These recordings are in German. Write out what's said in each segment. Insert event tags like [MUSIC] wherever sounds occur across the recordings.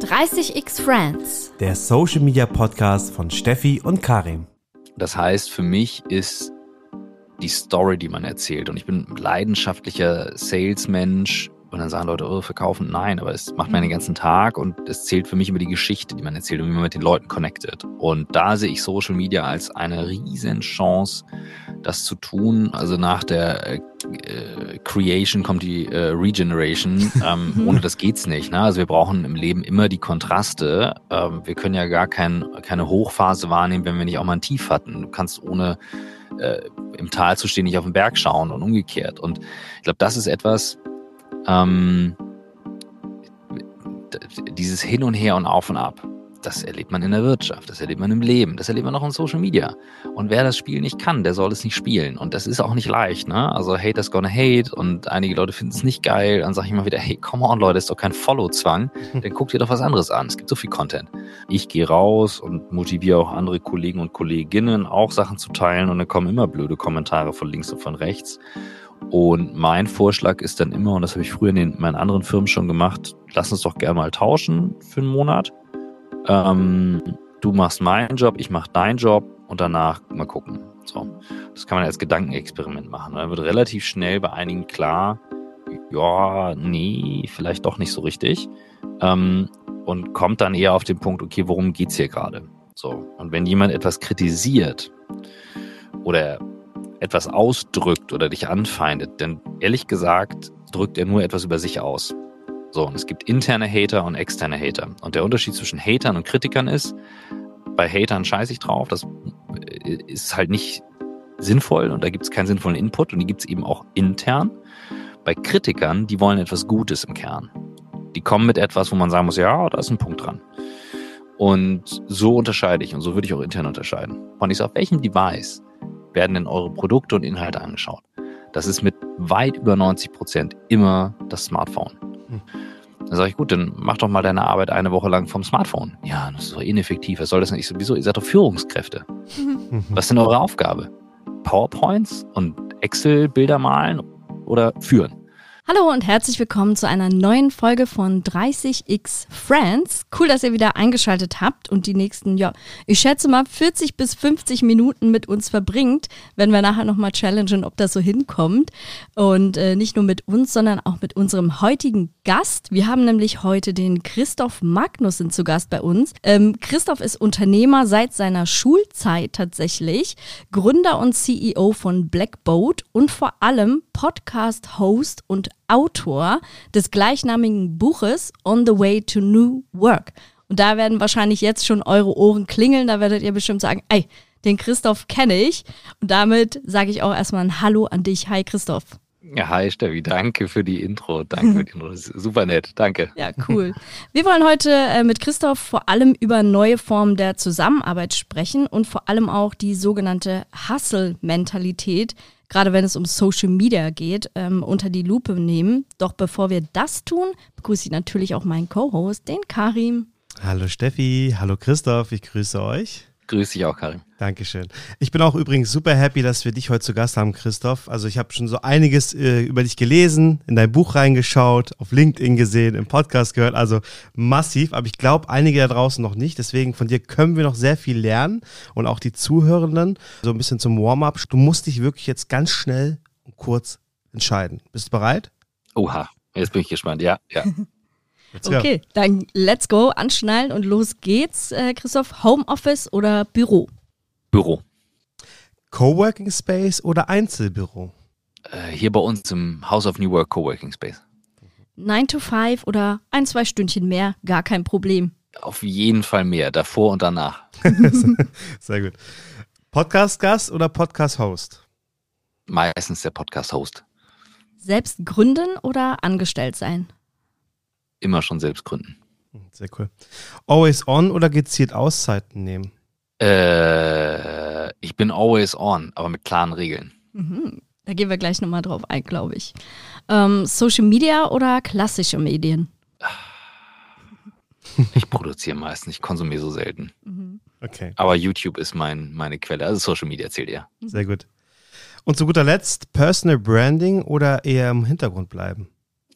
30x Friends. Der Social Media Podcast von Steffi und Karim. Das heißt, für mich ist die Story, die man erzählt. Und ich bin leidenschaftlicher Salesmensch, und dann sagen Leute, oh, verkaufen, nein, aber es macht man den ganzen Tag und es zählt für mich über die Geschichte, die man erzählt und wie man mit den Leuten connectet. Und da sehe ich Social Media als eine riesen Chance, das zu tun. Also nach der äh, Creation kommt die äh, Regeneration. [LAUGHS] Ähm, ohne das geht's nicht. Ne? Also wir brauchen im Leben immer die Kontraste. Ähm, wir können ja gar kein, keine Hochphase wahrnehmen, wenn wir nicht auch mal ein Tief hatten. Du kannst ohne äh, im Tal zu stehen nicht auf den Berg schauen und umgekehrt. Und ich glaube, das ist etwas, ähm, dieses Hin und Her und Auf und Ab, das erlebt man in der Wirtschaft, das erlebt man im Leben, das erlebt man auch in Social Media. Und wer das Spiel nicht kann, der soll es nicht spielen. Und das ist auch nicht leicht, ne? Also Haters gonna hate und einige Leute finden es nicht geil. Dann sage ich immer wieder, hey, come on, Leute, ist doch kein Follow-Zwang. [LAUGHS] Dann guckt ihr doch was anderes an. Es gibt so viel Content. Ich gehe raus und motiviere auch andere Kollegen und Kolleginnen, auch Sachen zu teilen. Und dann kommen immer blöde Kommentare von links und von rechts. Und mein Vorschlag ist dann immer, und das habe ich früher in den, meinen anderen Firmen schon gemacht, lass uns doch gerne mal tauschen für einen Monat. Ähm, du machst meinen Job, ich mache deinen Job und danach mal gucken. So. Das kann man als Gedankenexperiment machen. Dann wird relativ schnell bei einigen klar, ja, nee, vielleicht doch nicht so richtig. Ähm, und kommt dann eher auf den Punkt, okay, worum geht's hier gerade? So. Und wenn jemand etwas kritisiert oder etwas ausdrückt oder dich anfeindet, denn ehrlich gesagt drückt er nur etwas über sich aus. So, und es gibt interne Hater und externe Hater. Und der Unterschied zwischen Hatern und Kritikern ist, bei Hatern scheiße ich drauf, das ist halt nicht sinnvoll und da gibt es keinen sinnvollen Input und die gibt es eben auch intern. Bei Kritikern, die wollen etwas Gutes im Kern. Die kommen mit etwas, wo man sagen muss, ja, da ist ein Punkt dran. Und so unterscheide ich und so würde ich auch intern unterscheiden. Und ich sage, auf welchem Device werden denn eure Produkte und Inhalte angeschaut? Das ist mit weit über 90 Prozent immer das Smartphone. Hm. Dann sage ich, gut, dann mach doch mal deine Arbeit eine Woche lang vom Smartphone. Ja, das ist doch ineffektiv. Was soll das nicht? Sowieso, ihr seid doch Führungskräfte. Was ist denn eure Aufgabe? PowerPoints und Excel-Bilder malen oder führen? Hallo und herzlich willkommen zu einer neuen Folge von 30x Friends. Cool, dass ihr wieder eingeschaltet habt und die nächsten, ja, ich schätze mal 40 bis 50 Minuten mit uns verbringt, wenn wir nachher nochmal challengen, ob das so hinkommt. Und äh, nicht nur mit uns, sondern auch mit unserem heutigen Gast. Wir haben nämlich heute den Christoph Magnussen zu Gast bei uns. Ähm, Christoph ist Unternehmer seit seiner Schulzeit tatsächlich, Gründer und CEO von Blackboat und vor allem Podcast-Host und Autor des gleichnamigen Buches On the Way to New Work. Und da werden wahrscheinlich jetzt schon eure Ohren klingeln. Da werdet ihr bestimmt sagen, ey, den Christoph kenne ich. Und damit sage ich auch erstmal ein Hallo an dich. Hi Christoph. Ja, hi Steffi, danke für die Intro. Danke für die Intro. Super nett, danke. Ja, cool. Wir wollen heute äh, mit Christoph vor allem über neue Formen der Zusammenarbeit sprechen und vor allem auch die sogenannte Hustle-Mentalität, gerade wenn es um Social Media geht, ähm, unter die Lupe nehmen. Doch bevor wir das tun, begrüße ich natürlich auch meinen Co-Host, den Karim. Hallo Steffi, hallo Christoph, ich grüße euch. Grüß dich auch, Karim. Dankeschön. Ich bin auch übrigens super happy, dass wir dich heute zu Gast haben, Christoph. Also ich habe schon so einiges äh, über dich gelesen, in dein Buch reingeschaut, auf LinkedIn gesehen, im Podcast gehört, also massiv. Aber ich glaube, einige da draußen noch nicht. Deswegen von dir können wir noch sehr viel lernen und auch die Zuhörenden. So ein bisschen zum Warm-up. Du musst dich wirklich jetzt ganz schnell und kurz entscheiden. Bist du bereit? Oha, jetzt bin ich gespannt. Ja, ja. [LAUGHS] Okay, dann let's go, anschnallen und los geht's. Äh, Christoph, Homeoffice oder Büro? Büro. Coworking Space oder Einzelbüro? Äh, hier bei uns im House of New Work Coworking Space. 9 to 5 oder ein, zwei Stündchen mehr, gar kein Problem. Auf jeden Fall mehr, davor und danach. [LAUGHS] Sehr gut. Podcast-Gast oder Podcast-Host? Meistens der Podcast-Host. Selbst gründen oder angestellt sein? Immer schon selbst gründen. Sehr cool. Always on oder gezielt Auszeiten nehmen? Äh, ich bin always on, aber mit klaren Regeln. Mhm. Da gehen wir gleich nochmal drauf ein, glaube ich. Ähm, Social Media oder klassische Medien? [LAUGHS] Ich produziere meistens, ich konsumiere so selten. Mhm. Okay. Aber YouTube ist mein, meine Quelle, also Social Media zählt ja. Sehr gut. Und zu guter Letzt, Personal Branding oder eher im Hintergrund bleiben?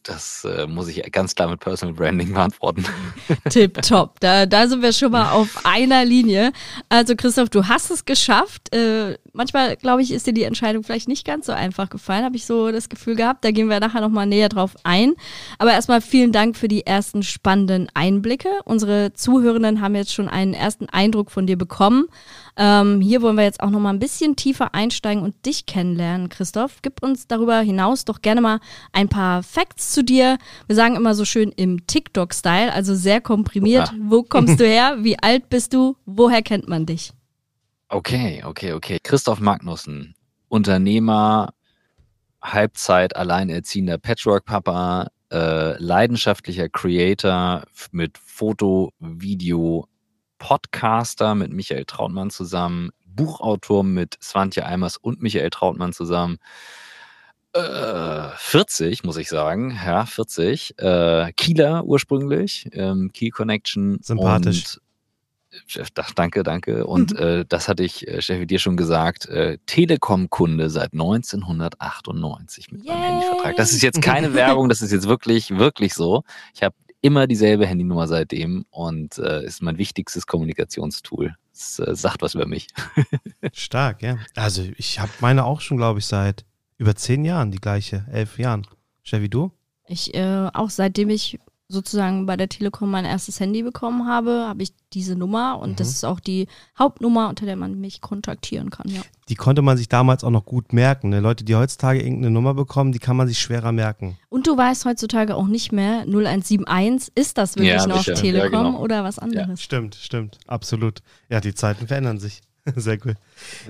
Das äh, muss ich ganz klar mit Personal Branding beantworten. [LAUGHS] Tipptopp. Da, da sind wir schon mal auf einer Linie. Also Christoph, du hast es geschafft. Äh, manchmal, glaube ich, ist dir die Entscheidung vielleicht nicht ganz so einfach gefallen, habe ich so das Gefühl gehabt. Da gehen wir nachher nochmal näher drauf ein. Aber erstmal vielen Dank für die ersten spannenden Einblicke. Unsere Zuhörenden haben jetzt schon einen ersten Eindruck von dir bekommen. Ähm, hier wollen wir jetzt auch noch mal ein bisschen tiefer einsteigen und dich kennenlernen, Christoph. Gib uns darüber hinaus doch gerne mal ein paar Facts zu dir. Wir sagen immer so schön im TikTok-Style, also sehr komprimiert. Ja. Wo kommst du [LAUGHS] her? Wie alt bist du? Woher kennt man dich? Okay, okay, okay. Christoph Magnussen, Unternehmer, Halbzeit alleinerziehender Patchwork-Papa, äh, leidenschaftlicher Creator mit Foto, Video, Podcaster mit Michael Trautmann zusammen, Buchautor mit Svantje Eimers und Michael Trautmann zusammen. Äh, 40, muss ich sagen. Ja, 40. Äh, Kieler ursprünglich, ähm, Kiel Connection. Sympathisch. Und, äh, danke, danke. Und mhm. [LAUGHS] äh, das hatte ich, äh, Steffi, dir schon gesagt, äh, Telekom-Kunde seit 1998 mit Yay. meinem Handyvertrag. Das ist jetzt keine [LAUGHS] Werbung, das ist jetzt wirklich, wirklich so. Ich habe immer dieselbe Handynummer seitdem und äh, ist mein wichtigstes Kommunikationstool. Es äh, sagt was über mich. [LAUGHS] Stark, ja. Also ich habe meine auch schon, glaube ich, seit über zehn Jahren die gleiche, elf Jahren. Stell wie du? Ich äh, auch seitdem ich sozusagen bei der Telekom mein erstes Handy bekommen habe, habe ich diese Nummer und mhm. das ist auch die Hauptnummer, unter der man mich kontaktieren kann, ja. Die konnte man sich damals auch noch gut merken. Ne? Leute, die heutzutage irgendeine Nummer bekommen, die kann man sich schwerer merken. Und du weißt heutzutage auch nicht mehr, 0171, ist das wirklich ja, noch sicher. Telekom ja, genau. oder was anderes? Ja. Stimmt, stimmt, absolut. Ja, die Zeiten verändern sich. [LAUGHS] Sehr cool.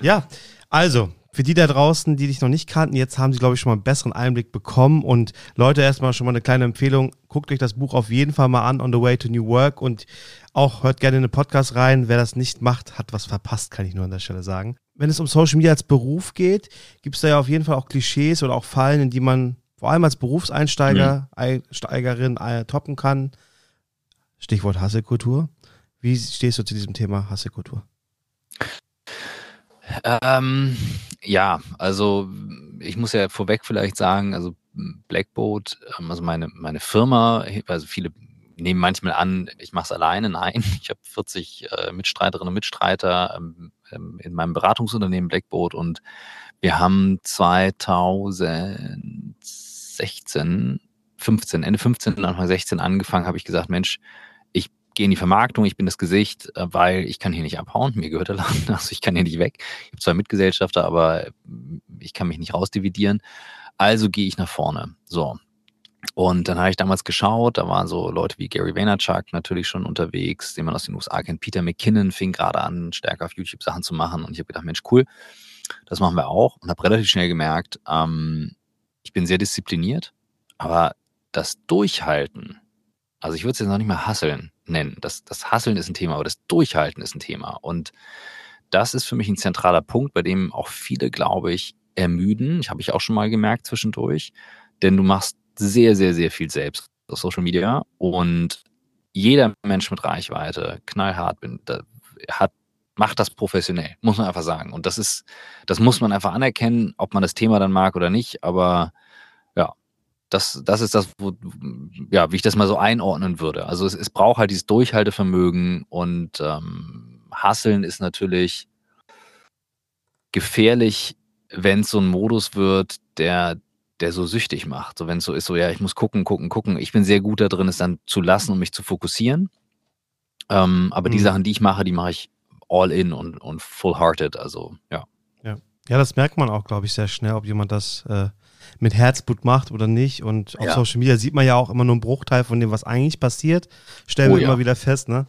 Ja, also, für die da draußen, die dich noch nicht kannten, jetzt haben sie, glaube ich, schon mal einen besseren Einblick bekommen. Und Leute, erstmal schon mal eine kleine Empfehlung. Guckt euch das Buch auf jeden Fall mal an, On the Way to New Work. Und auch hört gerne in den Podcast rein. Wer das nicht macht, hat was verpasst, kann ich nur an der Stelle sagen. Wenn es um Social Media als Beruf geht, gibt es da ja auf jeden Fall auch Klischees oder auch Fallen, in die man vor allem als Berufseinsteiger, mhm. Einsteigerin äh, toppen kann. Stichwort Hasselkultur. Wie stehst du zu diesem Thema Hasselkultur? Ähm, ja, also ich muss ja vorweg vielleicht sagen, also Blackboat, ähm, also meine, meine Firma, also viele nehmen manchmal an, ich mache es alleine. Nein, [LAUGHS] ich habe 40 äh, Mitstreiterinnen und Mitstreiter ähm, ähm, in meinem Beratungsunternehmen Blackboat und wir haben 2016, 15, Ende 15, Anfang 16 angefangen, habe ich gesagt, Mensch, gehe in die Vermarktung, ich bin das Gesicht, äh, weil ich kann hier nicht abhauen, mir gehört der Laden, [LAUGHS] also ich kann hier nicht weg. Ich habe zwar Mitgesellschafter, aber ich kann mich nicht rausdividieren. Also gehe ich nach vorne. So. Und dann habe ich damals geschaut, da waren so Leute wie Gary Vaynerchuk natürlich schon unterwegs, den man aus den USA kennt. Peter McKinnon fing gerade an, stärker auf YouTube Sachen zu machen. Und ich habe gedacht, Mensch, cool, das machen wir auch. Und habe relativ schnell gemerkt, ähm, ich bin sehr diszipliniert, aber das Durchhalten, also ich würde es jetzt noch nicht mal hasseln, nennen. Das, das Hasseln ist ein Thema, aber das Durchhalten ist ein Thema. Und das ist für mich ein zentraler Punkt, bei dem auch viele, glaube ich, ermüden. Ich habe ich auch schon mal gemerkt zwischendurch, denn du machst sehr, sehr, sehr viel selbst auf Social Media und jeder Mensch mit Reichweite, knallhart bin, hat macht das professionell, muss man einfach sagen. Und das ist, das muss man einfach anerkennen, ob man das Thema dann mag oder nicht. Aber das, das ist das, wo, ja, wie ich das mal so einordnen würde. Also es, es braucht halt dieses Durchhaltevermögen und ähm, Hasseln ist natürlich gefährlich, wenn es so ein Modus wird, der, der so süchtig macht. So wenn es so ist, so ja, ich muss gucken, gucken, gucken. Ich bin sehr gut da drin, es dann zu lassen und mich zu fokussieren. Ähm, aber mhm. die Sachen, die ich mache, die mache ich all in und, und full-hearted. Also ja. ja. Ja, das merkt man auch, glaube ich, sehr schnell, ob jemand das äh, mit Herzblut macht oder nicht. Und auf ja. Social Media sieht man ja auch immer nur einen Bruchteil von dem, was eigentlich passiert. Stellen oh, wir ja. immer wieder fest, ne?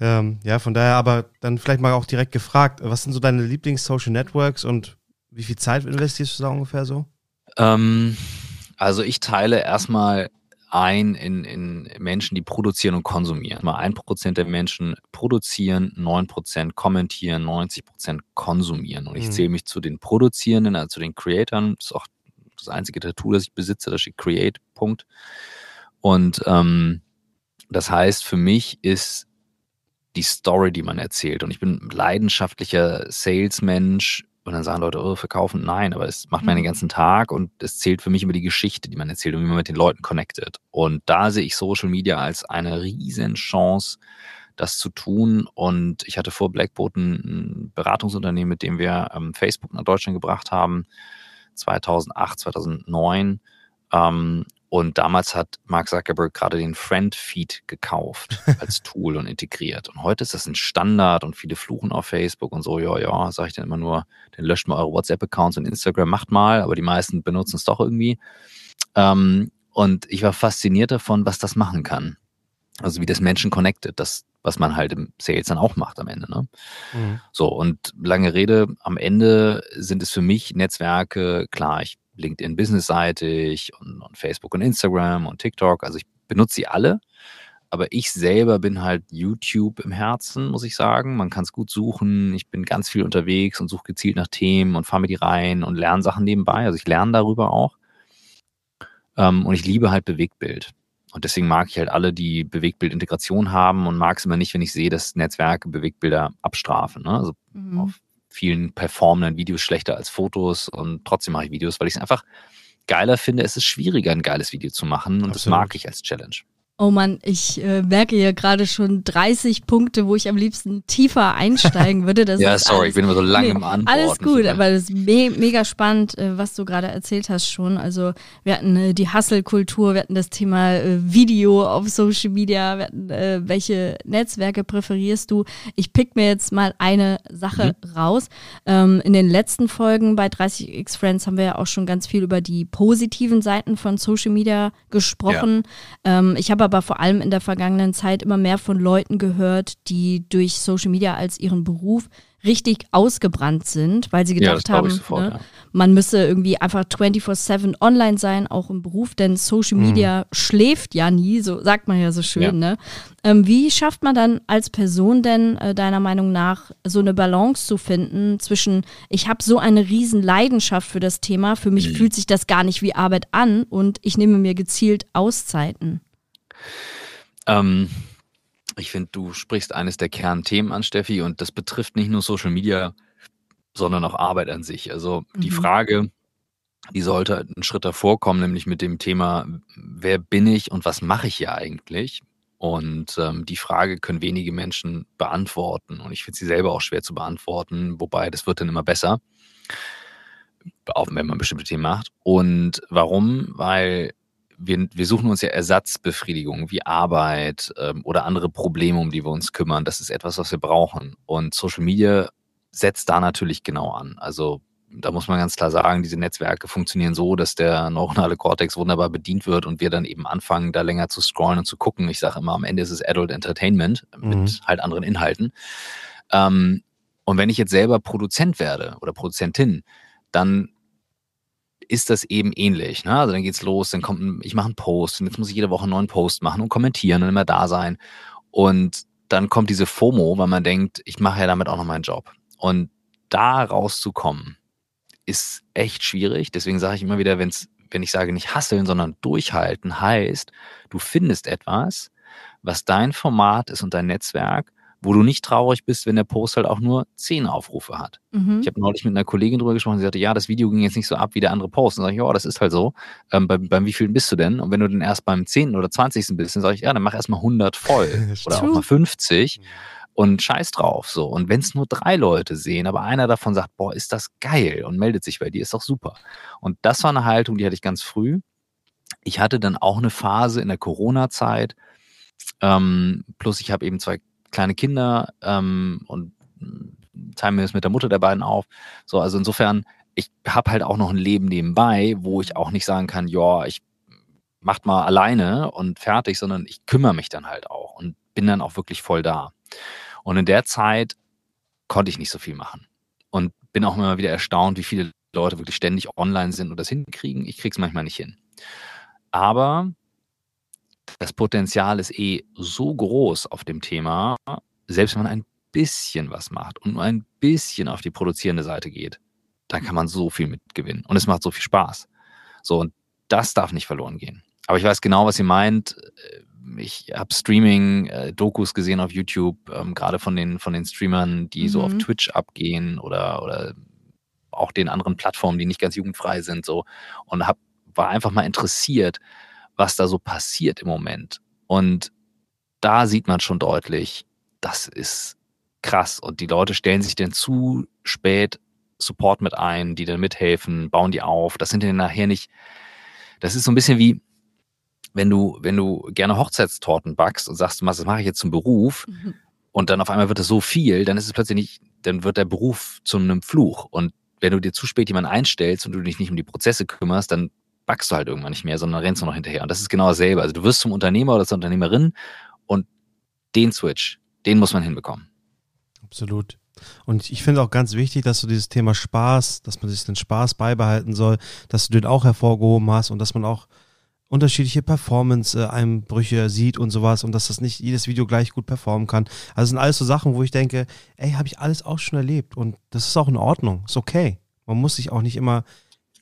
Ähm, ja, von daher aber dann vielleicht mal auch direkt gefragt, was sind so deine Lieblings-Social Networks und wie viel Zeit investierst du da ungefähr so? Ähm, also ich teile erstmal ein in, in Menschen, die produzieren und konsumieren. Mal ein Prozent der Menschen produzieren, neun Prozent kommentieren, 90 Prozent konsumieren. Und ich mhm. zähle mich zu den Produzierenden, also zu den Creatoren. Das ist auch das einzige Tattoo, das ich besitze, da steht Create, Punkt. Und ähm, das heißt, für mich ist die Story, die man erzählt. Und ich bin leidenschaftlicher Salesmensch, Und dann sagen Leute, oh, verkaufen, nein, aber es macht man den mhm. ganzen Tag und es zählt für mich über die Geschichte, die man erzählt und wie man mit den Leuten connectet. Und da sehe ich Social Media als eine riesen Chance, das zu tun. Und ich hatte vor Blackboat ein Beratungsunternehmen, mit dem wir ähm, Facebook nach Deutschland gebracht haben, 2008, 2009. Ähm, und damals hat Mark Zuckerberg gerade den Friend-Feed gekauft [LAUGHS] als Tool und integriert. Und heute ist das ein Standard und viele fluchen auf Facebook und so, ja, ja, sage ich dann immer nur, dann löscht mal eure WhatsApp-Accounts und Instagram, macht mal, aber die meisten benutzen es doch irgendwie. Ähm, und ich war fasziniert davon, was das machen kann. Also wie das Menschen connected, das, was man halt im Sales dann auch macht am Ende. Ne? Mhm. So, und lange Rede, am Ende sind es für mich Netzwerke, klar, ich LinkedIn businessseitig und, und Facebook und Instagram und TikTok. Also ich benutze sie alle. Aber ich selber bin halt YouTube im Herzen, muss ich sagen. Man kann es gut suchen. Ich bin ganz viel unterwegs und suche gezielt nach Themen und fahre mir die rein und lerne Sachen nebenbei. Also ich lerne darüber auch. Ähm, und ich liebe halt Bewegtbild. Und deswegen mag ich halt alle, die Bewegtbildintegration haben und mag es immer nicht, wenn ich sehe, dass Netzwerke Bewegtbilder abstrafen. Ne? Also mhm. auf vielen performenden Videos schlechter als Fotos und trotzdem mache ich Videos, weil ich es einfach geiler finde. Es ist schwieriger, ein geiles Video zu machen und Absolut. das mag ich als Challenge. Oh Mann, ich äh, merke hier gerade schon 30 Punkte, wo ich am liebsten tiefer einsteigen [LAUGHS] würde. Das ja, sorry, alles, ich bin immer so lange nee, im Antworten. Alles gut, aber das ist me mega spannend, äh, was du gerade erzählt hast schon. Also wir hatten äh, die Hustle-Kultur, wir hatten das Thema äh, Video auf Social Media, wir hatten, äh, welche Netzwerke präferierst du? Ich pick mir jetzt mal eine Sache mhm. raus. Ähm, in den letzten Folgen bei 30x Friends haben wir ja auch schon ganz viel über die positiven Seiten von Social Media gesprochen. Ja. Ähm, ich habe aber vor allem in der vergangenen Zeit immer mehr von Leuten gehört, die durch Social Media als ihren Beruf richtig ausgebrannt sind, weil sie gedacht ja, haben, sofort, ne, ja. man müsse irgendwie einfach 24-7 online sein, auch im Beruf, denn Social mhm. Media mhm. schläft ja nie, so sagt man ja so schön. Ja. Ne? Ähm, wie schafft man dann als Person denn äh, deiner Meinung nach so eine Balance zu finden zwischen, ich habe so eine riesen Leidenschaft für das Thema, für mich mhm. fühlt sich das gar nicht wie Arbeit an und ich nehme mir gezielt Auszeiten? Ähm, ich finde, du sprichst eines der Kernthemen an, Steffi, und das betrifft nicht nur Social Media, sondern auch Arbeit an sich. Also mhm. die Frage, die sollte einen Schritt davor kommen, nämlich mit dem Thema, wer bin ich und was mache ich hier eigentlich? Und ähm, die Frage können wenige Menschen beantworten. Und ich finde sie selber auch schwer zu beantworten, wobei das wird dann immer besser, auch wenn man bestimmte Themen macht. Und warum? Weil wir, wir suchen uns ja Ersatzbefriedigung wie Arbeit ähm, oder andere Probleme, um die wir uns kümmern. Das ist etwas, was wir brauchen. Und Social Media setzt da natürlich genau an. Also da muss man ganz klar sagen, diese Netzwerke funktionieren so, dass der neuronale Cortex wunderbar bedient wird und wir dann eben anfangen, da länger zu scrollen und zu gucken. Ich sage immer, am Ende ist es Adult Entertainment mit mhm. halt anderen Inhalten. Ähm, und wenn ich jetzt selber Produzent werde oder Produzentin, dann ist das eben ähnlich. Ne? Also dann geht's los, dann kommt, ein, ich mache einen Post und jetzt muss ich jede Woche einen neuen Post machen und kommentieren und immer da sein. Und dann kommt diese FOMO, weil man denkt, ich mache ja damit auch noch meinen Job. Und da rauszukommen, ist echt schwierig. Deswegen sage ich immer wieder, wenn's, wenn ich sage nicht hasseln, sondern durchhalten, heißt, du findest etwas, was dein Format ist und dein Netzwerk wo du nicht traurig bist, wenn der Post halt auch nur zehn Aufrufe hat. Mhm. Ich habe neulich mit einer Kollegin drüber gesprochen, sie sagte, ja, das Video ging jetzt nicht so ab wie der andere Post. Und dann sage ich, ja, das ist halt so. Ähm, beim, beim wie vielen bist du denn? Und wenn du dann erst beim zehnten oder zwanzigsten bist, dann sage ich, ja, dann mach erst mal 100 voll [LAUGHS] oder auch mal 50 und scheiß drauf so. Und wenn es nur drei Leute sehen, aber einer davon sagt, boah, ist das geil und meldet sich bei dir, ist doch super. Und das war eine Haltung, die hatte ich ganz früh. Ich hatte dann auch eine Phase in der Corona-Zeit, ähm, plus ich habe eben zwei kleine Kinder ähm, und teilen mir das mit der Mutter der beiden auf. So, also insofern, ich habe halt auch noch ein Leben nebenbei, wo ich auch nicht sagen kann, ja, ich macht mal alleine und fertig, sondern ich kümmere mich dann halt auch und bin dann auch wirklich voll da. Und in der Zeit konnte ich nicht so viel machen und bin auch immer wieder erstaunt, wie viele Leute wirklich ständig online sind und das hinkriegen. Ich kriege es manchmal nicht hin. Aber das Potenzial ist eh so groß auf dem Thema, selbst wenn man ein bisschen was macht und nur ein bisschen auf die produzierende Seite geht, dann kann man so viel mitgewinnen. Und es macht so viel Spaß. So, und das darf nicht verloren gehen. Aber ich weiß genau, was ihr meint. Ich habe Streaming-Dokus äh, gesehen auf YouTube, ähm, gerade von den, von den Streamern, die mhm. so auf mhm. Twitch abgehen oder, oder auch den anderen Plattformen, die nicht ganz jugendfrei sind, so und hab, war einfach mal interessiert, was da so passiert im Moment. Und da sieht man schon deutlich, das ist krass. Und die Leute stellen sich dann zu spät Support mit ein, die dann mithelfen, bauen die auf. Das sind dann nachher nicht, das ist so ein bisschen wie, wenn du, wenn du gerne Hochzeitstorten backst und sagst, das mache ich jetzt zum Beruf mhm. und dann auf einmal wird es so viel, dann ist es plötzlich nicht, dann wird der Beruf zu einem Fluch. Und wenn du dir zu spät jemanden einstellst und du dich nicht um die Prozesse kümmerst, dann backst du halt irgendwann nicht mehr, sondern rennst du noch hinterher. Und das ist genau dasselbe. Also du wirst zum Unternehmer oder zur Unternehmerin und den Switch, den muss man hinbekommen. Absolut. Und ich finde auch ganz wichtig, dass du dieses Thema Spaß, dass man sich den Spaß beibehalten soll, dass du den auch hervorgehoben hast und dass man auch unterschiedliche Performance-Einbrüche sieht und sowas und dass das nicht jedes Video gleich gut performen kann. Also das sind alles so Sachen, wo ich denke, ey, habe ich alles auch schon erlebt und das ist auch in Ordnung, ist okay. Man muss sich auch nicht immer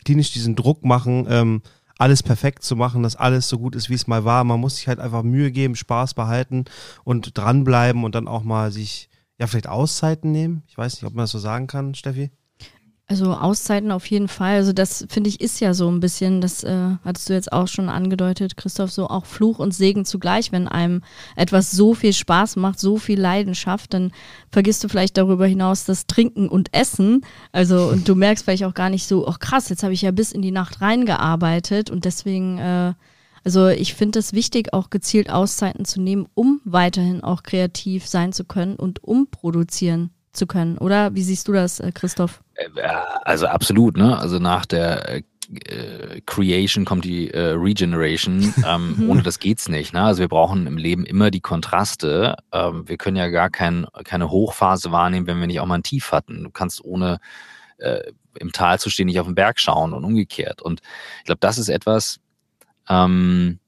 klinisch diesen Druck machen, ähm, alles perfekt zu machen, dass alles so gut ist, wie es mal war. Man muss sich halt einfach Mühe geben, Spaß behalten und dranbleiben und dann auch mal sich, ja, vielleicht Auszeiten nehmen. Ich weiß nicht, ob man das so sagen kann, Steffi. Also Auszeiten auf jeden Fall. Also das finde ich ist ja so ein bisschen, das äh, hattest du jetzt auch schon angedeutet, Christoph, so auch Fluch und Segen zugleich. Wenn einem etwas so viel Spaß macht, so viel Leidenschaft, dann vergisst du vielleicht darüber hinaus das Trinken und Essen. Also und du merkst vielleicht auch gar nicht so, ach krass, jetzt habe ich ja bis in die Nacht reingearbeitet und deswegen, äh, also ich finde es wichtig, auch gezielt Auszeiten zu nehmen, um weiterhin auch kreativ sein zu können und um produzieren zu können, oder? Wie siehst du das, äh, Christoph? Äh, also absolut, ne? Also nach der äh, Creation kommt die äh, Regeneration. [LAUGHS] Ähm, ohne das geht's nicht. Ne? Also wir brauchen im Leben immer die Kontraste. Ähm, wir können ja gar kein, keine Hochphase wahrnehmen, wenn wir nicht auch mal ein Tief hatten. Du kannst ohne äh, im Tal zu stehen nicht auf den Berg schauen und umgekehrt. Und ich glaube, das ist etwas, ähm,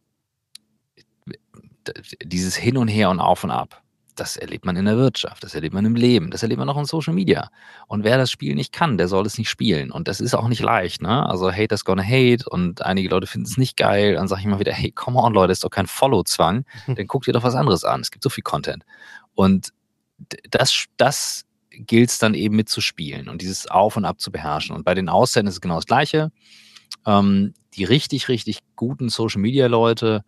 dieses Hin und Her und Auf und Ab das erlebt man in der Wirtschaft, das erlebt man im Leben, das erlebt man auch in Social Media. Und wer das Spiel nicht kann, der soll es nicht spielen. Und das ist auch nicht leicht, ne? Also Haters gonna hate und einige Leute finden es nicht geil. Dann sage ich immer wieder, hey, come on, Leute, ist doch kein Follow-Zwang. [LAUGHS] Dann guckt ihr doch was anderes an. Es gibt so viel Content. Und das, das gilt es dann eben mitzuspielen und dieses Auf und Ab zu beherrschen. Und bei den Auszeiten ist es genau das Gleiche. Ähm, die richtig, richtig guten Social Media Leute,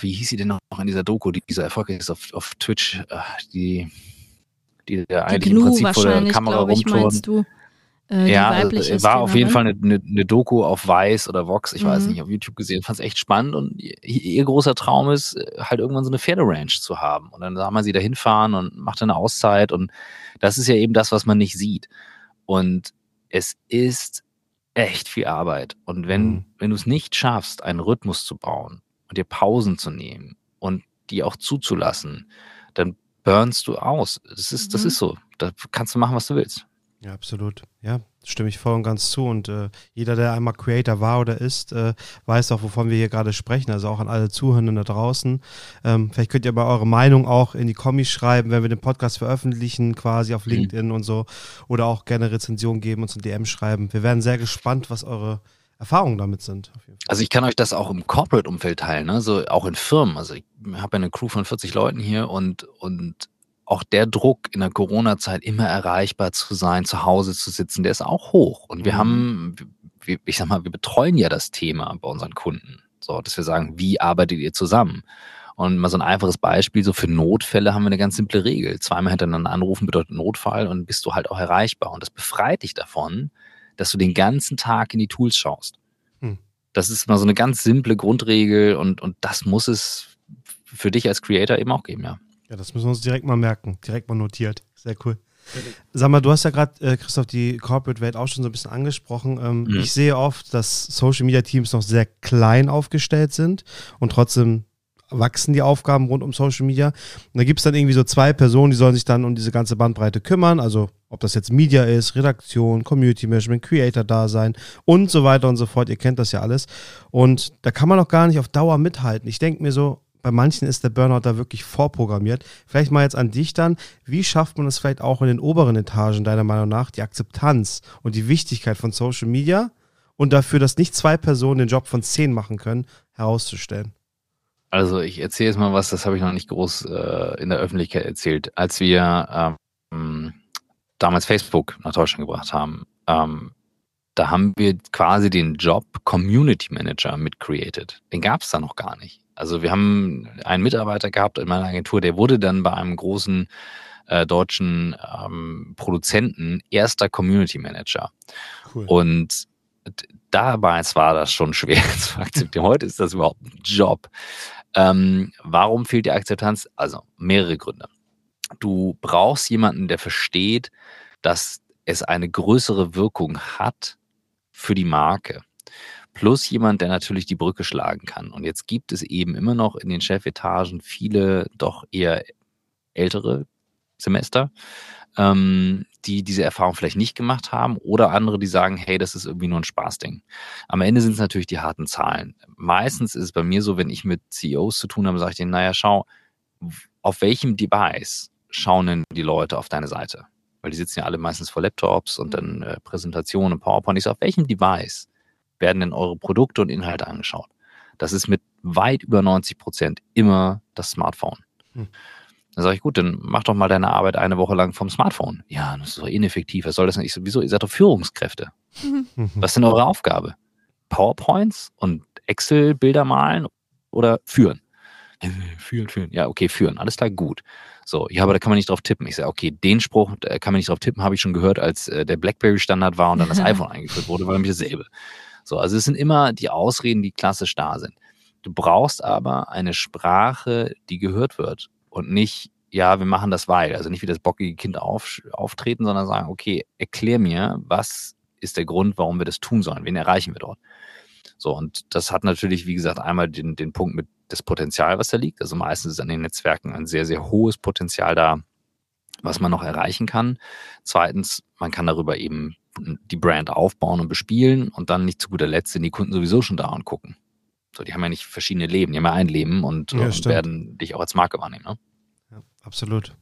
wie hieß sie denn noch in dieser Doku, die dieser erfolgreich ist auf, auf Twitch, äh, die, die der eigentlich im Prinzip vor der Kamera rumturnt. Äh, ja, also, war auf jeden Fall eine, eine, eine, Doku auf Weiß oder Vox, ich mhm. weiß nicht, auf YouTube gesehen, fand es echt spannend und ihr, ihr, großer Traum ist, halt irgendwann so eine Pferderanch zu haben. Und dann sah man sie da hinfahren und macht eine Auszeit. Und das ist ja eben das, was man nicht sieht. Und es ist echt viel Arbeit. Und wenn, mhm. wenn du es nicht schaffst, einen Rhythmus zu bauen und dir Pausen zu nehmen und die auch zuzulassen, dann burnst du aus. Das ist, mhm. das ist so. Da kannst du machen, was du willst. Ja, absolut. Ja, stimme ich voll und ganz zu. Und äh, jeder, der einmal Creator war oder ist, äh, weiß auch, wovon wir hier gerade sprechen. Also auch an alle Zuhörenden da draußen. Ähm, vielleicht könnt ihr mal eure Meinung auch in die Kommis schreiben, wenn wir den Podcast veröffentlichen, quasi auf mhm. LinkedIn mhm. und so. Oder auch gerne Rezension geben, uns ein DM schreiben. Wir werden sehr gespannt, was eure Erfahrungen damit sind. Also ich kann euch das auch im Corporate-Umfeld teilen, ne? so auch in Firmen. Also ich habe eine Crew von 40 Leuten hier und, und auch der Druck in der Corona-Zeit immer erreichbar zu sein, zu Hause zu sitzen, der ist auch hoch. Und wir mhm. haben, ich sag mal, wir betreuen ja das Thema bei unseren Kunden. So, dass wir sagen, wie arbeitet ihr zusammen? Und mal so ein einfaches Beispiel, so für Notfälle haben wir eine ganz simple Regel. Zweimal hintereinander anrufen bedeutet Notfall und bist du halt auch erreichbar. Und das befreit dich davon, dass du den ganzen Tag in die Tools schaust. Hm. Das ist mal so eine ganz simple Grundregel und, und das muss es für dich als Creator eben auch geben, ja. Ja, das müssen wir uns direkt mal merken, direkt mal notiert. Sehr cool. Sag mal, du hast ja gerade, äh, Christoph, die Corporate-Welt auch schon so ein bisschen angesprochen. Ähm, mhm. Ich sehe oft, dass Social-Media-Teams noch sehr klein aufgestellt sind und trotzdem wachsen die Aufgaben rund um Social Media. Und da gibt es dann irgendwie so zwei Personen, die sollen sich dann um diese ganze Bandbreite kümmern. Also ob das jetzt Media ist, Redaktion, Community Management, Creator da sein und so weiter und so fort. Ihr kennt das ja alles. Und da kann man auch gar nicht auf Dauer mithalten. Ich denke mir so, bei manchen ist der Burnout da wirklich vorprogrammiert. Vielleicht mal jetzt an dich dann. Wie schafft man es vielleicht auch in den oberen Etagen deiner Meinung nach, die Akzeptanz und die Wichtigkeit von Social Media und dafür, dass nicht zwei Personen den Job von zehn machen können, herauszustellen? Also ich erzähle jetzt mal was, das habe ich noch nicht groß äh, in der Öffentlichkeit erzählt. Als wir ähm, damals Facebook nach Deutschland gebracht haben, ähm, da haben wir quasi den Job Community Manager mit created. Den gab es da noch gar nicht. Also wir haben einen Mitarbeiter gehabt in meiner Agentur, der wurde dann bei einem großen äh, deutschen ähm, Produzenten erster Community Manager. Cool. Und damals war das schon schwer [LAUGHS] zu akzeptieren. Heute ist das überhaupt ein Job. Ähm, warum fehlt die Akzeptanz? Also mehrere Gründe. Du brauchst jemanden, der versteht, dass es eine größere Wirkung hat für die Marke. Plus jemand, der natürlich die Brücke schlagen kann. Und jetzt gibt es eben immer noch in den Chefetagen viele doch eher ältere Semester, ähm, die diese Erfahrung vielleicht nicht gemacht haben oder andere, die sagen, hey, das ist irgendwie nur ein Spaßding. Am Ende sind es natürlich die harten Zahlen. Meistens ist es bei mir so, wenn ich mit CEOs zu tun habe, sage ich denen, naja, schau, auf welchem Device schauen denn die Leute auf deine Seite? Weil die sitzen ja alle meistens vor Laptops und dann äh, Präsentationen und PowerPoint. Ich sage, auf welchem Device werden denn eure Produkte und Inhalte angeschaut? Das ist mit weit über 90 Prozent immer das Smartphone. Hm. Dann sage ich, gut, dann mach doch mal deine Arbeit eine Woche lang vom Smartphone. Ja, das ist doch ineffektiv. Was soll das denn? Ich so, wieso? Ihr seid doch Führungskräfte. Mhm. Was ist denn eure Aufgabe? PowerPoints und Excel-Bilder malen oder führen? Äh, [LAUGHS] führen, führen. Ja, okay, führen. Alles klar, gut. So, ja, aber da kann man nicht drauf tippen. Ich sage, okay, den Spruch da kann man nicht drauf tippen, habe ich schon gehört, als äh, der BlackBerry-Standard war und dann das [LAUGHS] iPhone eingeführt wurde, war nämlich dasselbe. So, also es sind immer die Ausreden, die klassisch da sind. Du brauchst aber eine Sprache, die gehört wird und nicht, ja, wir machen das weil. Also nicht wie das bockige Kind auf, auftreten, sondern sagen, okay, erklär mir, was ist der Grund, warum wir das tun sollen? Wen erreichen wir dort? So, und das hat natürlich, wie gesagt, einmal den, den Punkt mit das Potenzial, was da liegt. Also meistens ist an den Netzwerken ein sehr, sehr hohes Potenzial da, was man noch erreichen kann. Zweitens, man kann darüber eben die Brand aufbauen und bespielen und dann nicht zu guter Letzt sind die Kunden sowieso schon da und gucken. So, die haben ja nicht verschiedene Leben, die haben ja ein Leben und, ja, und werden dich auch als Marke wahrnehmen. Ne? Ja, absolut.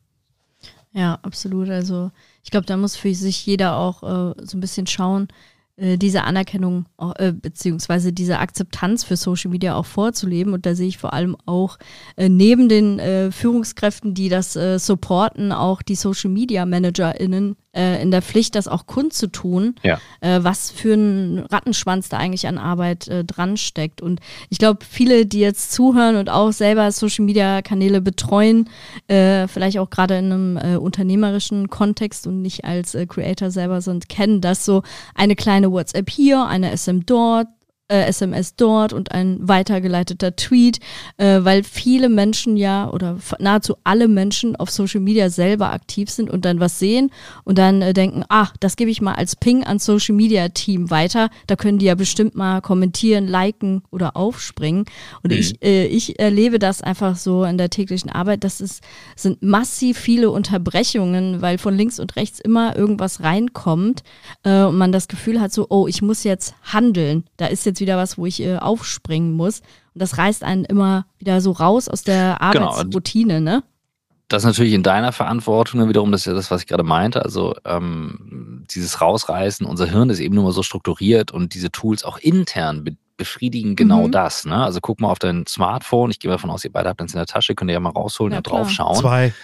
Ja, absolut. Also ich glaube, da muss für sich jeder auch äh, so ein bisschen schauen, äh, diese Anerkennung äh, beziehungsweise diese Akzeptanz für Social Media auch vorzuleben. Und da sehe ich vor allem auch äh, neben den äh, Führungskräften, die das äh, supporten, auch die Social Media ManagerInnen äh, in der Pflicht, das auch kundzutun, ja. äh, was für ein Rattenschwanz da eigentlich an Arbeit äh, dran steckt. Und ich glaube, viele, die jetzt zuhören und auch selber Social Media Kanäle betreuen, äh, vielleicht auch gerade in einem äh, unternehmerischen Kontext und nicht als äh, Creator selber sind, kennen das so eine kleine WhatsApp hier, eine SM dort, äh, SMS dort und ein weitergeleiteter Tweet, äh, weil viele Menschen ja oder nahezu alle Menschen auf Social Media selber aktiv sind und dann was sehen und dann äh, denken, ach, das gebe ich mal als Ping an Social Media Team weiter. Da können die ja bestimmt mal kommentieren, liken oder aufspringen. Und mhm. ich, äh, ich erlebe das einfach so in der täglichen Arbeit. Das ist, sind massiv viele Unterbrechungen, weil von links und rechts immer irgendwas reinkommt äh, und man das Gefühl hat, so, oh, ich muss jetzt handeln. Da ist jetzt wieder was, wo ich äh, aufspringen muss. Und das reißt einen immer wieder so raus aus der genau, Arbeitsroutine, genau. ne? Das ist natürlich in deiner Verantwortung wiederum, das ist ja das, was ich gerade meinte. Also ähm, dieses Rausreißen, unser Hirn ist eben nur mal so strukturiert und diese Tools auch intern be befriedigen genau mhm. das. Ne? Also guck mal auf dein Smartphone. Ich gehe mal davon aus, ihr beide habt eins in der Tasche, könnt ihr ja mal rausholen ja, und drauf schauen. Zwei.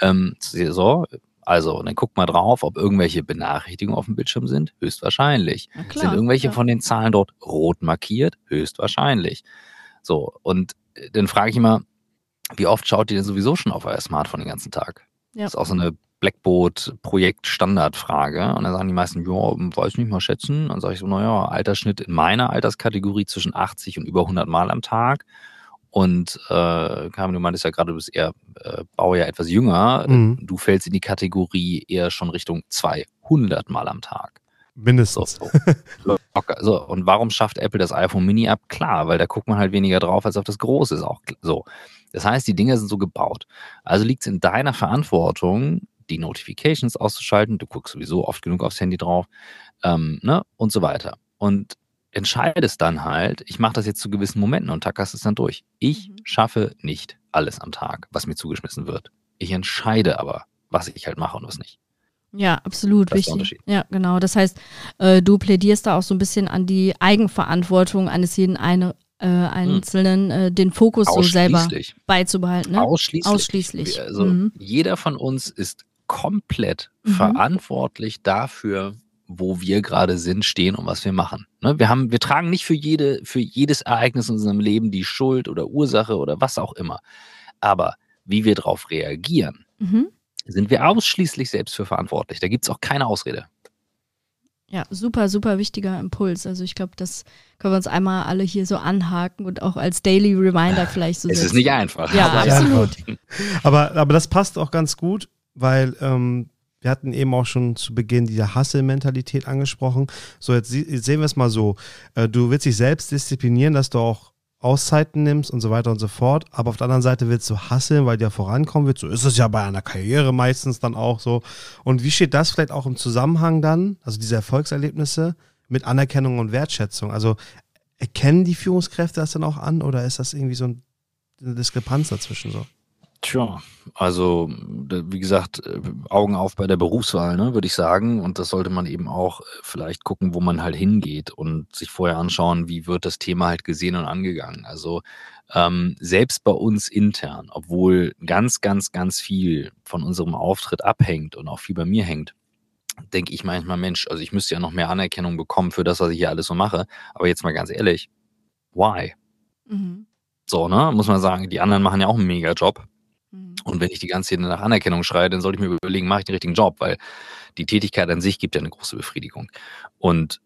Ähm, so, also, dann guck mal drauf, ob irgendwelche Benachrichtigungen auf dem Bildschirm sind. Höchstwahrscheinlich. Klar, sind irgendwelche ja. von den Zahlen dort rot markiert? Höchstwahrscheinlich. So, und äh, dann frage ich immer, wie oft schaut ihr denn sowieso schon auf euer Smartphone den ganzen Tag? Ja. Das ist auch so eine Blackboard-Projekt-Standardfrage. Und dann sagen die meisten, ja, weiß nicht mal schätzen. Dann sage ich so, naja, Altersschnitt in meiner Alterskategorie zwischen 80 und über 100 Mal am Tag. Und äh, Carmen, du meintest ja gerade, du bist eher äh, Baujahr etwas jünger. Mhm. Du fällst in die Kategorie eher schon Richtung 200 Mal am Tag. Mindestens. So, so. so, und warum schafft Apple das iPhone Mini ab? Klar, weil da guckt man halt weniger drauf, als auf das Große ist auch so. Das heißt, die Dinger sind so gebaut. Also liegt es in deiner Verantwortung, die Notifications auszuschalten. Du guckst sowieso oft genug aufs Handy drauf ähm, ne? und so weiter. Und entscheidest dann halt, ich mache das jetzt zu gewissen Momenten und tackerst es dann durch. Ich mhm. schaffe nicht alles am Tag, was mir zugeschmissen wird. Ich entscheide aber, was ich halt mache und was nicht. Ja, absolut das wichtig. Ja, genau. Das heißt, äh, du plädierst da auch so ein bisschen an die Eigenverantwortung eines jeden eine, äh, Einzelnen, hm. äh, den Fokus so selber beizubehalten. Ne? Ausschließlich. Ausschließlich. Also mhm. jeder von uns ist komplett mhm. verantwortlich dafür, wo wir gerade sind, stehen und was wir machen. Ne? Wir haben, wir tragen nicht für jede, für jedes Ereignis in unserem Leben die Schuld oder Ursache oder was auch immer. Aber wie wir darauf reagieren, mhm. sind wir ausschließlich selbst für verantwortlich. Da gibt es auch keine Ausrede. Ja, super, super wichtiger Impuls. Also ich glaube, das können wir uns einmal alle hier so anhaken und auch als Daily Reminder vielleicht so. Es ist nicht einfach. Ja, absolut. [LAUGHS] Aber, aber das passt auch ganz gut, weil ähm, wir hatten eben auch schon zu Beginn diese Hustle-Mentalität angesprochen. So, jetzt, sehen wir es mal so. Äh, du willst dich selbst disziplinieren, dass du auch Auszeiten nimmst und so weiter und so fort. Aber auf der anderen Seite willst du hasseln, weil du ja vorankommen willst. So ist es ja bei einer Karriere meistens dann auch so. Und wie steht das vielleicht auch im Zusammenhang dann, also diese Erfolgserlebnisse, mit Anerkennung und Wertschätzung? Also erkennen die Führungskräfte das dann auch an oder ist das irgendwie so eine Diskrepanz dazwischen so? Tja, also wie gesagt, äh, Augen auf bei der Berufswahl, ne, würde ich sagen. Und das sollte man eben auch äh, vielleicht gucken, wo man halt hingeht und sich vorher anschauen, wie wird das Thema halt gesehen und angegangen. Also ähm, selbst bei uns intern, obwohl ganz, ganz, ganz viel von unserem Auftritt abhängt und auch viel bei mir hängt, denke ich manchmal, Mensch, also ich müsste ja noch mehr Anerkennung bekommen für das, was ich hier alles so mache. Aber jetzt mal ganz ehrlich, why? Mhm. So, ne, muss man sagen, die anderen machen ja auch einen Mega-Job. Mhm. Und wenn ich die ganze Zeit nach Anerkennung schreie, dann sollte ich mir überlegen, mache ich den richtigen Job, weil die Tätigkeit an sich gibt ja eine große Befriedigung. Und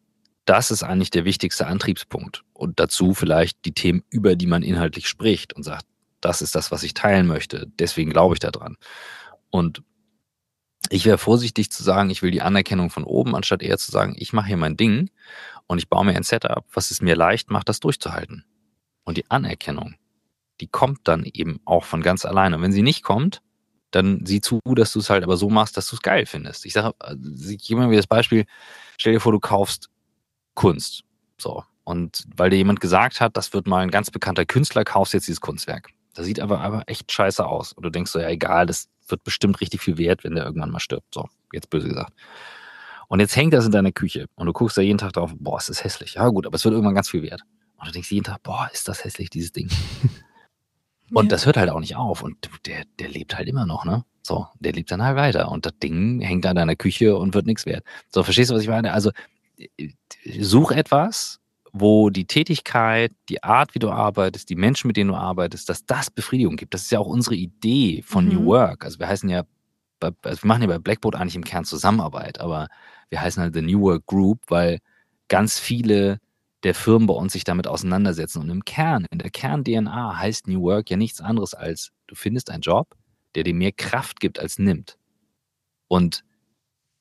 das ist eigentlich der wichtigste Antriebspunkt. Und dazu vielleicht die Themen, über die man inhaltlich spricht und sagt, das ist das, was ich teilen möchte. Deswegen glaube ich daran. Und ich wäre vorsichtig zu sagen, ich will die Anerkennung von oben, anstatt eher zu sagen, ich mache hier mein Ding und ich baue mir ein Setup, was es mir leicht macht, das durchzuhalten. Und die Anerkennung, die kommt dann eben auch von ganz alleine. Und wenn sie nicht kommt, dann sieh zu, dass du es halt aber so machst, dass du es geil findest. Ich sage, also, ich gebe mir das Beispiel, stell dir vor, du kaufst Kunst. So. Und weil dir jemand gesagt hat, das wird mal ein ganz bekannter Künstler, kaufst jetzt dieses Kunstwerk. Das sieht aber, aber echt scheiße aus. Und du denkst so, ja, egal, das wird bestimmt richtig viel wert, wenn der irgendwann mal stirbt. So, jetzt böse gesagt. Und jetzt hängt das in deiner Küche und du guckst da jeden Tag drauf, boah, ist das hässlich. Ja, gut, aber es wird irgendwann ganz viel wert. Und du denkst jeden Tag, boah, ist das hässlich, dieses Ding. [LAUGHS] Und ja. das hört halt auch nicht auf. Und der, der lebt halt immer noch, ne? So, der lebt dann halt weiter. Und das Ding hängt an deiner Küche und wird nichts wert. So, verstehst du, was ich meine? Also, äh, such etwas, wo die Tätigkeit, die Art, wie du arbeitest, die Menschen, mit denen du arbeitest, dass das Befriedigung gibt. Das ist ja auch unsere Idee von mhm. New Work. Also wir heißen ja, also wir machen ja bei Blackboard eigentlich im Kern Zusammenarbeit, aber wir heißen halt The New Work Group, weil ganz viele der Firmen bei uns sich damit auseinandersetzen. Und im Kern, in der Kern-DNA heißt New Work ja nichts anderes als, du findest einen Job, der dir mehr Kraft gibt als nimmt. Und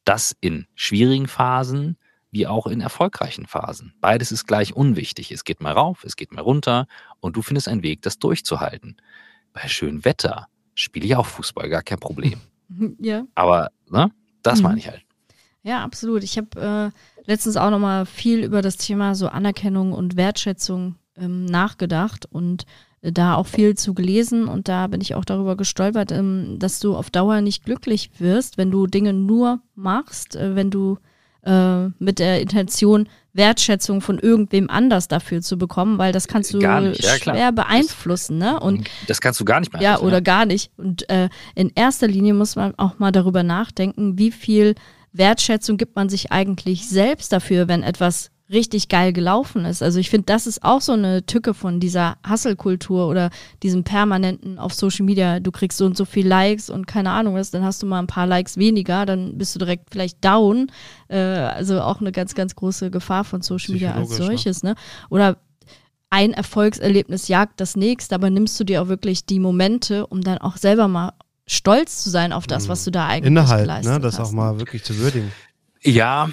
das in schwierigen Phasen wie auch in erfolgreichen Phasen. Beides ist gleich unwichtig. Es geht mal rauf, es geht mal runter und du findest einen Weg, das durchzuhalten. Bei schönem Wetter spiele ich auch Fußball, gar kein Problem. [LAUGHS] Ja. Aber ne, das mhm. meine ich halt. Ja, absolut. Ich habe äh, letztens auch nochmal viel über das Thema so Anerkennung und Wertschätzung ähm, nachgedacht und äh, da auch viel zu gelesen und da bin ich auch darüber gestolpert, ähm, dass du auf Dauer nicht glücklich wirst, wenn du Dinge nur machst, äh, wenn du äh, mit der Intention Wertschätzung von irgendwem anders dafür zu bekommen, weil das kannst du ja, schwer beeinflussen, ne? Und das kannst du gar nicht beeinflussen. Ja, oder ja. gar nicht. Und äh, in erster Linie muss man auch mal darüber nachdenken, wie viel Wertschätzung gibt man sich eigentlich selbst dafür, wenn etwas richtig geil gelaufen ist. Also ich finde, das ist auch so eine Tücke von dieser Hustle-Kultur oder diesem permanenten auf Social Media, du kriegst so und so viel Likes und keine Ahnung was, dann hast du mal ein paar Likes weniger, dann bist du direkt vielleicht down. Äh, also auch eine ganz, ganz große Gefahr von Social Media als ne? solches. Ne? Oder ein Erfolgserlebnis jagt das nächste, aber nimmst du dir auch wirklich die Momente, um dann auch selber mal stolz zu sein auf das, was du da eigentlich Inhalt, geleistet ne? das hast. auch mal wirklich zu würdigen. Ja,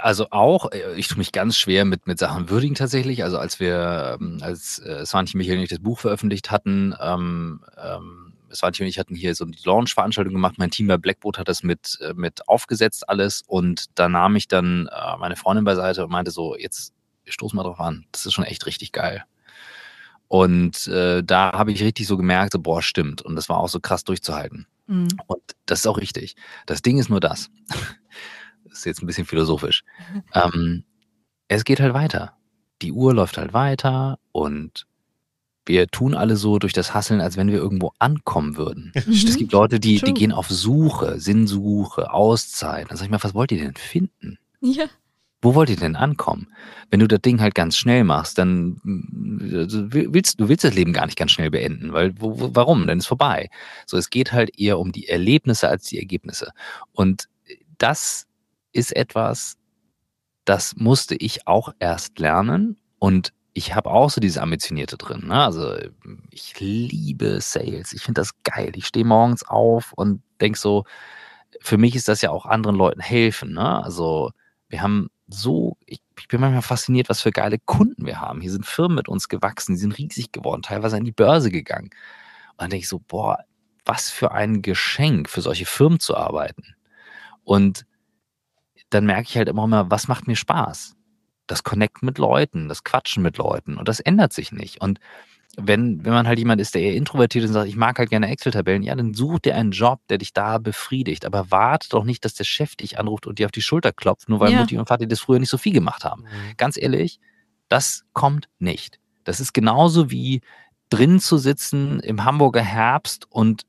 also auch, äh, ich tue mich ganz schwer mit, mit Sachen würdigen tatsächlich. Also als wir, ähm, als äh, Svanti Michael und ich das Buch veröffentlicht hatten, ähm, ähm, Svanti und ich hatten hier so die Launch-Veranstaltung gemacht. Mein Team bei Blackboard hat das mit, äh, mit aufgesetzt alles und da nahm ich dann äh, meine Freundin beiseite und meinte so, jetzt stoß mal drauf an, das ist schon echt richtig geil. Und äh, da habe ich richtig so gemerkt, so, boah, stimmt. Und das war auch so krass durchzuhalten. Mhm. Und das ist auch richtig. Das Ding ist nur das. das [LAUGHS] ist jetzt ein bisschen philosophisch. ähm, es geht halt weiter. Die Uhr läuft halt weiter und wir tun alle so durch das Hasseln, als wenn wir irgendwo ankommen würden. Mhm. [LAUGHS] Es gibt Leute, die, die gehen auf Suche, Sinnsuche, Auszeit. Dann sag ich mal, was wollt ihr denn finden? Ja. Wo wollt ihr denn ankommen? Wenn du das Ding halt ganz schnell machst, dann also willst du willst das Leben gar nicht ganz schnell beenden, weil wo, warum? Dann ist vorbei. So, es geht halt eher um die Erlebnisse als die Ergebnisse. Und das ist etwas, das musste ich auch erst lernen und ich habe auch so diese Ambitionierte drin. Ne? Also ich liebe Sales. Ich finde das geil. Ich stehe morgens auf und denk so, für mich ist das ja auch anderen Leuten helfen. Ne? Also wir haben so, ich, ich bin manchmal fasziniert, was für geile Kunden wir haben. Hier sind Firmen mit uns gewachsen, die sind riesig geworden, teilweise an die Börse gegangen. Und dann denke ich so, boah, was für ein Geschenk, für solche Firmen zu arbeiten. Und dann merke ich halt immer mal, was macht mir Spaß? Das Connecten mit Leuten, das Quatschen mit Leuten. Und das ändert sich nicht. Und wenn, wenn man halt jemand ist, der eher introvertiert ist und sagt, ich mag halt gerne Excel-Tabellen, ja, dann such dir einen Job, der dich da befriedigt. Aber warte doch nicht, dass der Chef dich anruft und dir auf die Schulter klopft, nur weil Ja. Mutti und Vati das früher nicht so viel gemacht haben. Ganz ehrlich, das kommt nicht. Das ist genauso wie drin zu sitzen im Hamburger Herbst und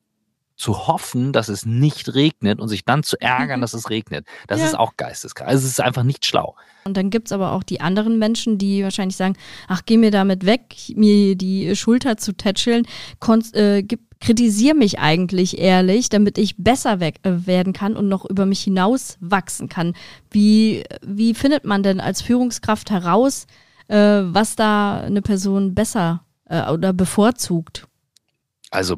zu hoffen, dass es nicht regnet und sich dann zu ärgern, Mhm. dass es regnet. Das Ja. ist auch geisteskrank. Also es ist einfach nicht schlau. Und dann gibt es aber auch die anderen Menschen, die wahrscheinlich sagen, ach, geh mir damit weg, mir die Schulter zu tätscheln, Kon- äh, gib, kritisier mich eigentlich ehrlich, damit ich besser weg, äh, werden kann und noch über mich hinaus wachsen kann. Wie, wie findet man denn als Führungskraft heraus, äh, was da eine Person besser äh, oder bevorzugt? Also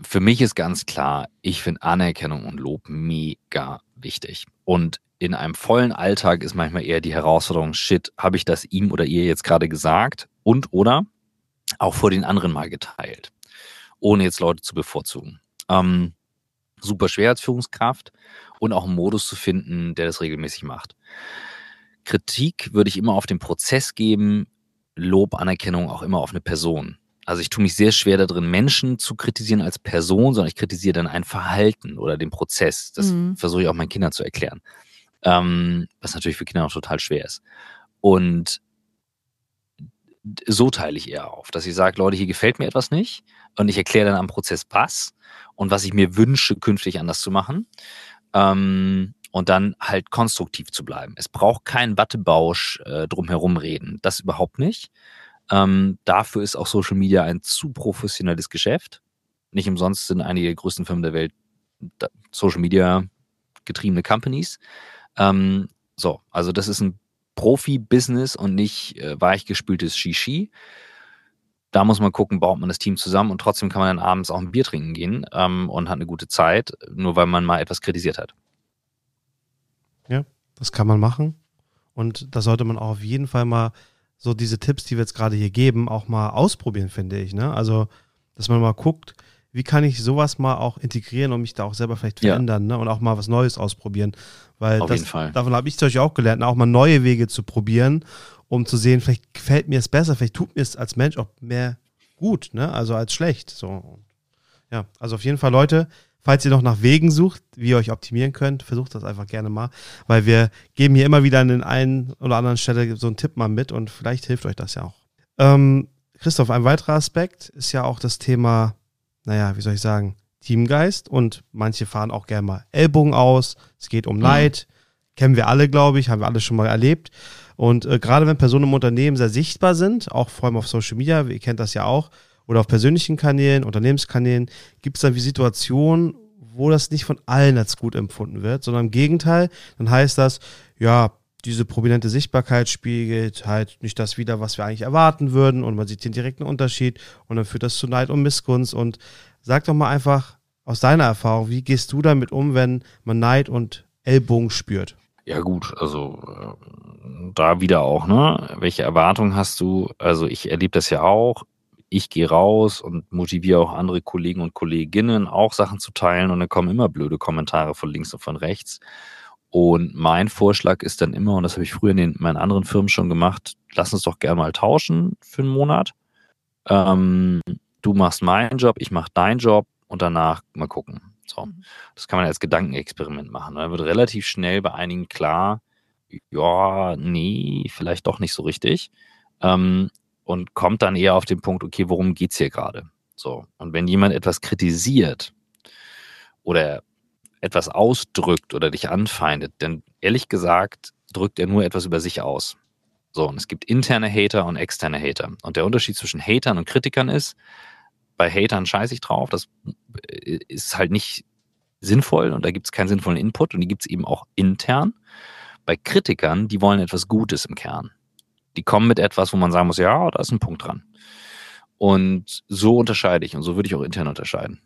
für mich ist ganz klar, ich finde Anerkennung und Lob mega wichtig. Und in einem vollen Alltag ist manchmal eher die Herausforderung, shit, habe ich das ihm oder ihr jetzt gerade gesagt und oder auch vor den anderen mal geteilt, ohne jetzt Leute zu bevorzugen. Ähm, super schwer als Führungskraft und auch einen Modus zu finden, der das regelmäßig macht. Kritik würde ich immer auf den Prozess geben, Lob, Anerkennung auch immer auf eine Person. Also ich tue mich sehr schwer darin, Menschen zu kritisieren als Person, sondern ich kritisiere dann ein Verhalten oder den Prozess. Das Mhm. versuche ich auch meinen Kindern zu erklären. Ähm, was natürlich für Kinder auch total schwer ist. Und so teile ich eher auf, dass ich sage, Leute, hier gefällt mir etwas nicht und ich erkläre dann am Prozess was und was ich mir wünsche, künftig anders zu machen. Ähm, und dann halt konstruktiv zu bleiben. Es braucht keinen Wattebausch äh, drumherum reden. Das überhaupt nicht. Ähm, dafür ist auch Social Media ein zu professionelles Geschäft. Nicht umsonst sind einige der größten Firmen der Welt Social Media getriebene Companies. Ähm, so, also das ist ein Profi-Business und nicht äh, weichgespültes Shishi. Da muss man gucken, baut man das Team zusammen und trotzdem kann man dann abends auch ein Bier trinken gehen ähm, und hat eine gute Zeit, nur weil man mal etwas kritisiert hat. Das kann man machen. Und da sollte man auch auf jeden Fall mal so diese Tipps, die wir jetzt gerade hier geben, auch mal ausprobieren, finde ich. Ne? Also, dass man mal guckt, wie kann ich sowas mal auch integrieren und mich da auch selber vielleicht Ja. verändern ne? und auch mal was Neues ausprobieren. Weil Auf das, jeden Fall. davon habe ich zum Beispiel auch gelernt, auch mal neue Wege zu probieren, um zu sehen, vielleicht gefällt mir es besser, vielleicht tut mir es als Mensch auch mehr gut, ne? also als schlecht. So. Ja, also auf jeden Fall, Leute, falls ihr noch nach Wegen sucht, wie ihr euch optimieren könnt, versucht das einfach gerne mal, weil wir geben hier immer wieder an den einen oder anderen Stelle so einen Tipp mal mit und vielleicht hilft euch das ja auch. Ähm, Christoph, ein weiterer Aspekt ist ja auch das Thema, naja, wie soll ich sagen, Teamgeist und manche fahren auch gerne mal Ellbogen aus, es geht um Neid, kennen wir alle, glaube ich, haben wir alle schon mal erlebt. Und äh, gerade wenn Personen im Unternehmen sehr sichtbar sind, auch vor allem auf Social Media, ihr kennt das ja auch, oder auf persönlichen Kanälen, Unternehmenskanälen, gibt es dann wie Situationen, wo das nicht von allen als gut empfunden wird, sondern im Gegenteil, dann heißt das, ja, diese prominente Sichtbarkeit spiegelt halt nicht das wider, was wir eigentlich erwarten würden und man sieht den direkten Unterschied und dann führt das zu Neid und Missgunst und sag doch mal einfach aus deiner Erfahrung, wie gehst du damit um, wenn man Neid und Ellbogen spürt? Ja gut, also äh, da wieder auch, ne? Welche Erwartungen hast du? Also ich erlebe das ja auch. Ich gehe raus und motiviere auch andere Kollegen und Kolleginnen, auch Sachen zu teilen und dann kommen immer blöde Kommentare von links und von rechts. Und mein Vorschlag ist dann immer, und das habe ich früher in, den, in meinen anderen Firmen schon gemacht, lass uns doch gerne mal tauschen für einen Monat. Ähm, du machst meinen Job, ich mache deinen Job und danach mal gucken. So. Das kann man als Gedankenexperiment machen. Und dann wird relativ schnell bei einigen klar, ja, nee, vielleicht doch nicht so richtig. Ähm, und kommt dann eher auf den Punkt, okay, worum geht's hier gerade? So. Und wenn jemand etwas kritisiert oder etwas ausdrückt oder dich anfeindet, dann ehrlich gesagt drückt er nur etwas über sich aus. So, und es gibt interne Hater und externe Hater. Und der Unterschied zwischen Hatern und Kritikern ist, bei Hatern scheiße ich drauf, das äh, ist halt nicht sinnvoll und da gibt es keinen sinnvollen Input und die gibt es eben auch intern. Bei Kritikern, die wollen etwas Gutes im Kern. Die kommen mit etwas, wo man sagen muss, ja, da ist ein Punkt dran. Und so unterscheide ich und so würde ich auch intern unterscheiden.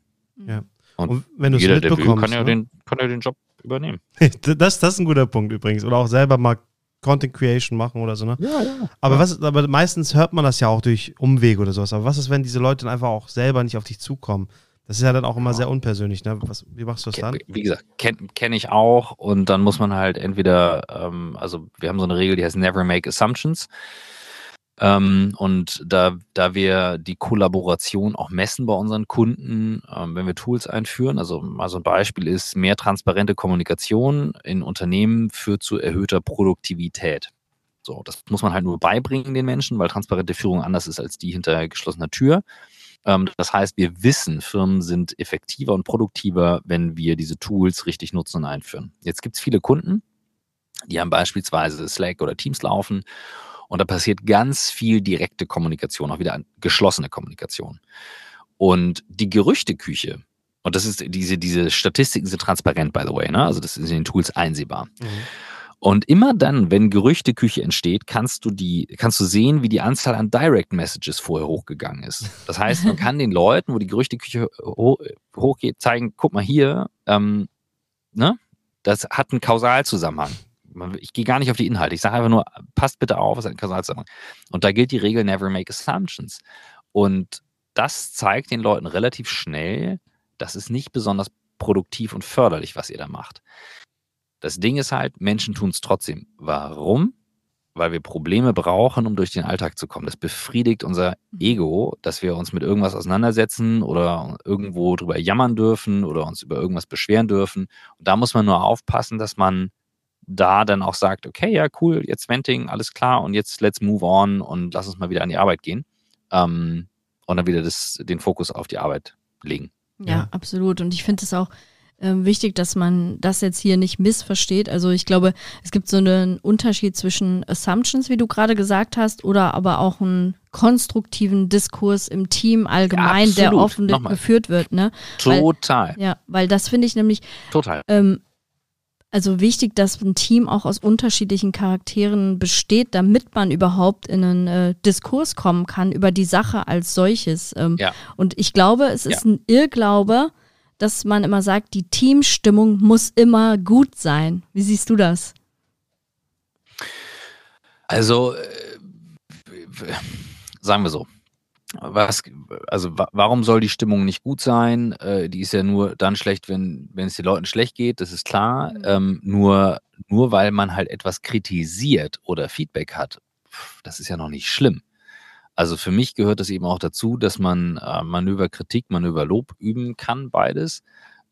Ja. Und, Und wenn du es jeder, der will, mitbekommst, kann ja, ne? den, kann ja den Job übernehmen. [LAUGHS] das, das ist ein guter Punkt übrigens. Oder auch selber mal Content Creation machen oder so, ne? Ja, ja. Aber, was, aber meistens hört man das ja auch durch Umwege oder sowas. Aber was ist, wenn diese Leute dann einfach auch selber nicht auf dich zukommen? Das ist ja dann auch immer sehr unpersönlich, ne? Was, wie machst du das dann? Wie gesagt, kenne kenn ich auch und dann muss man halt entweder, ähm, also wir haben so eine Regel, die heißt Never Make Assumptions. Ähm, und da, da wir die Kollaboration auch messen bei unseren Kunden, ähm, wenn wir Tools einführen, also mal so ein Beispiel ist, mehr transparente Kommunikation in Unternehmen führt zu erhöhter Produktivität. So, das muss man halt nur beibringen den Menschen, weil transparente Führung anders ist als die hinter geschlossener Tür. Ähm, das heißt, wir wissen, Firmen sind effektiver und produktiver, wenn wir diese Tools richtig nutzen und einführen. Jetzt gibt es viele Kunden, die haben beispielsweise Slack oder Teams laufen und da passiert ganz viel direkte Kommunikation, auch wieder geschlossene Kommunikation. Und die Gerüchteküche, und das ist diese, diese Statistiken sind transparent, by the way, ne? Also das ist in den Tools einsehbar. Mhm. Und immer dann, wenn Gerüchteküche entsteht, kannst du die, kannst du sehen, wie die Anzahl an Direct Messages vorher hochgegangen ist. Das heißt, man [LAUGHS] kann den Leuten, wo die Gerüchteküche ho hochgeht, zeigen, guck mal hier, ähm, ne? Das hat einen Kausalzusammenhang. Ich gehe gar nicht auf die Inhalte. Ich sage einfach nur, passt bitte auf, es hat einen Kausalzusammenhang. Und da gilt die Regel Never Make Assumptions. Und das zeigt den Leuten relativ schnell, das ist nicht besonders produktiv und förderlich, was ihr da macht. Das Ding ist halt, Menschen tun es trotzdem. Warum? Weil wir Probleme brauchen, um durch den Alltag zu kommen. Das befriedigt unser Ego, dass wir uns mit irgendwas auseinandersetzen oder irgendwo drüber jammern dürfen oder uns über irgendwas beschweren dürfen. Und da muss man nur aufpassen, dass man da dann auch sagt, okay, ja, cool, jetzt Venting, alles klar und jetzt let's move on und lass uns mal wieder an die Arbeit gehen. Ähm, und dann wieder das, den Fokus auf die Arbeit legen. Ja, Ja. absolut. Und ich finde es auch wichtig, dass man das jetzt hier nicht missversteht. Also ich glaube, es gibt so einen Unterschied zwischen Assumptions, wie du gerade gesagt hast, oder aber auch einen konstruktiven Diskurs im Team allgemein, der absolut. offen Nochmal. geführt wird. Ne? Weil- Total, Ja, weil das finde ich nämlich total. ähm, also wichtig, dass ein Team auch aus unterschiedlichen Charakteren besteht, damit man überhaupt in einen äh, Diskurs kommen kann über die Sache als solches. Ähm, Ja. Und ich glaube, es ist ein Irrglaube, dass man immer sagt, die Teamstimmung muss immer gut sein. Wie siehst du das? Also, äh, sagen wir so. Was, also wa warum soll die Stimmung nicht gut sein? Äh, die ist ja nur dann schlecht, wenn, wenn es den Leuten schlecht geht, das ist klar. Mhm. Ähm, nur, nur weil man halt etwas kritisiert oder Feedback hat, das ist ja noch nicht schlimm. Also für mich gehört es eben auch dazu, dass man äh, Manöver Kritik, Manöver Lob üben kann, beides.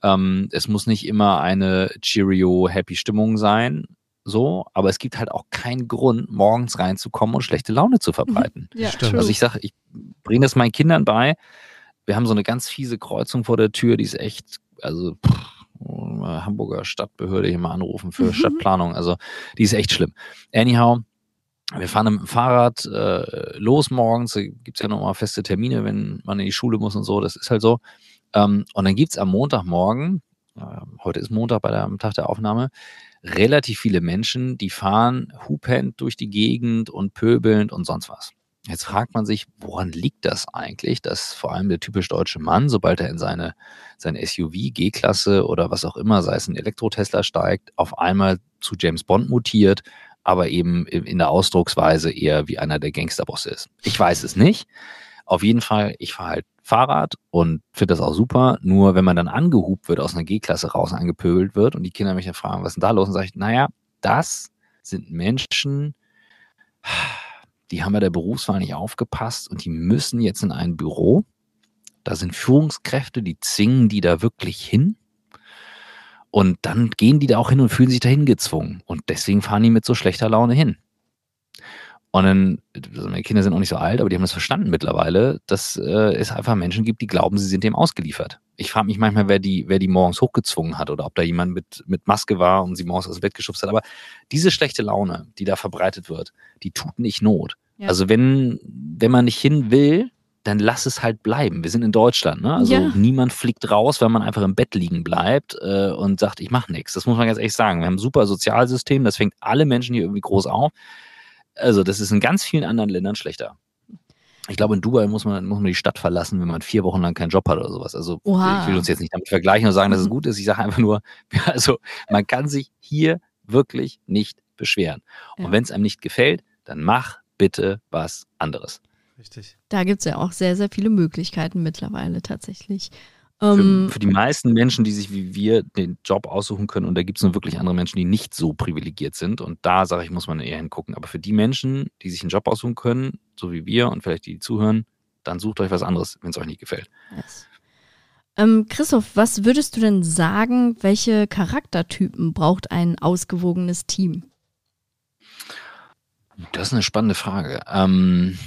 Ähm, es muss nicht immer eine Cheerio Happy Stimmung sein, so, aber es gibt halt auch keinen Grund, morgens reinzukommen und schlechte Laune zu verbreiten. Ja, Stimmt. Also ich sage, ich bringe das meinen Kindern bei. Wir haben so eine ganz fiese Kreuzung vor der Tür, die ist echt, also pff, Hamburger Stadtbehörde hier mal anrufen für Mhm. Stadtplanung. Also die ist echt schlimm. Anyhow, wir fahren mit dem Fahrrad äh, los morgens. Da gibt's ja nochmal feste Termine, wenn man in die Schule muss und so. Das ist halt so. Ähm, und dann gibt's am Montagmorgen, äh, heute ist Montag bei der, am Tag der Aufnahme, relativ viele Menschen, die fahren hupend durch die Gegend und pöbelnd und sonst was. Jetzt fragt man sich, woran liegt das eigentlich, dass vor allem der typisch deutsche Mann, sobald er in seine, sein SUV, G-Klasse oder was auch immer, sei es ein Elektro-Tesla steigt, auf einmal zu James Bond mutiert, aber eben in der Ausdrucksweise eher wie einer der Gangsterbosse ist. Ich weiß es nicht. Auf jeden Fall, ich fahre halt Fahrrad und finde das auch super. Nur wenn man dann angehupt wird, aus einer G-Klasse raus angepöbelt wird und die Kinder mich dann fragen, was ist denn da los? Und sage ich, naja, das sind Menschen, die haben bei der Berufswahl nicht aufgepasst und die müssen jetzt in ein Büro. Da sind Führungskräfte, die zwingen die da wirklich hin. Und dann gehen die da auch hin und fühlen sich dahin gezwungen. Und deswegen fahren die mit so schlechter Laune hin. Und dann, also meine Kinder sind auch nicht so alt, aber die haben das verstanden mittlerweile, dass äh, es einfach Menschen gibt, die glauben, sie sind dem ausgeliefert. Ich frage mich manchmal, wer die, wer die morgens hochgezwungen hat oder ob da jemand mit, mit Maske war und sie morgens aus dem Bett geschubst hat. Aber diese schlechte Laune, die da verbreitet wird, die tut nicht Not. Ja. Also wenn, wenn man nicht hin will, dann lass es halt bleiben. Wir sind in Deutschland, ne? Also ja. niemand fliegt raus, wenn man einfach im Bett liegen bleibt äh, und sagt, ich mache nichts. Das muss man ganz ehrlich sagen. Wir haben ein super Sozialsystem, das fängt alle Menschen hier irgendwie groß auf. Also, das ist in ganz vielen anderen Ländern schlechter. Ich glaube, in Dubai muss man, muss man die Stadt verlassen, wenn man vier Wochen lang keinen Job hat oder sowas. Also Oha. ich will uns jetzt nicht damit vergleichen und sagen, dass es mhm. gut ist. Ich sage einfach nur, [LAUGHS] also man kann sich hier wirklich nicht beschweren. Ja. Und wenn es einem nicht gefällt, dann mach bitte was anderes. Richtig. Da gibt es ja auch sehr, sehr viele Möglichkeiten mittlerweile tatsächlich. Für, ähm, für, die meisten Menschen, die sich wie wir den Job aussuchen können, und da gibt es nun wirklich andere Menschen, die nicht so privilegiert sind, und da sage ich, muss man eher hingucken. Aber für die Menschen, die sich einen Job aussuchen können, so wie wir und vielleicht die, die zuhören, dann sucht euch was anderes, wenn es euch nicht gefällt. Yes. Ähm, Christoph, was würdest du denn sagen, welche Charaktertypen braucht ein ausgewogenes Team? Das ist eine spannende Frage. Ähm,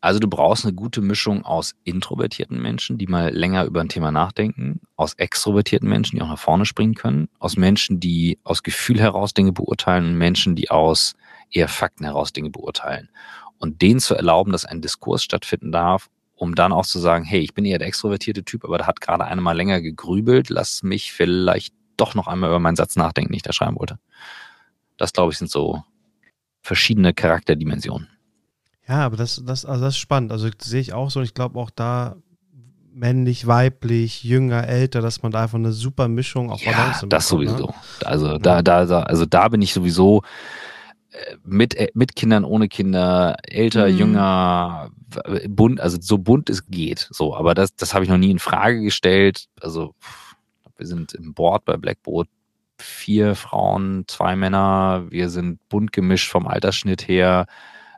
also du brauchst eine gute Mischung aus introvertierten Menschen, die mal länger über ein Thema nachdenken, aus extrovertierten Menschen, die auch nach vorne springen können, aus Menschen, die aus Gefühl heraus Dinge beurteilen und Menschen, die aus eher Fakten heraus Dinge beurteilen. Und denen zu erlauben, dass ein Diskurs stattfinden darf, um dann auch zu sagen, hey, ich bin eher der extrovertierte Typ, aber da hat gerade einer mal länger gegrübelt, lass mich vielleicht doch noch einmal über meinen Satz nachdenken, den ich da schreiben wollte. Das, glaube ich, sind so verschiedene Charakterdimensionen. Ja, aber das, das, also das ist spannend. Also sehe ich auch so und ich glaube auch da männlich, weiblich, jünger, älter, dass man da einfach eine super Mischung auch ja, das bekommt, ne? sowieso. Ne? Also da, da, da, also da bin ich sowieso äh, mit, äh, mit Kindern, ohne Kinder, älter, mhm. jünger, bunt, also so bunt es geht. So, aber das, das habe ich noch nie in Frage gestellt. Also wir sind im Board bei Blackboard vier Frauen, zwei Männer. Wir sind bunt gemischt vom Altersschnitt her.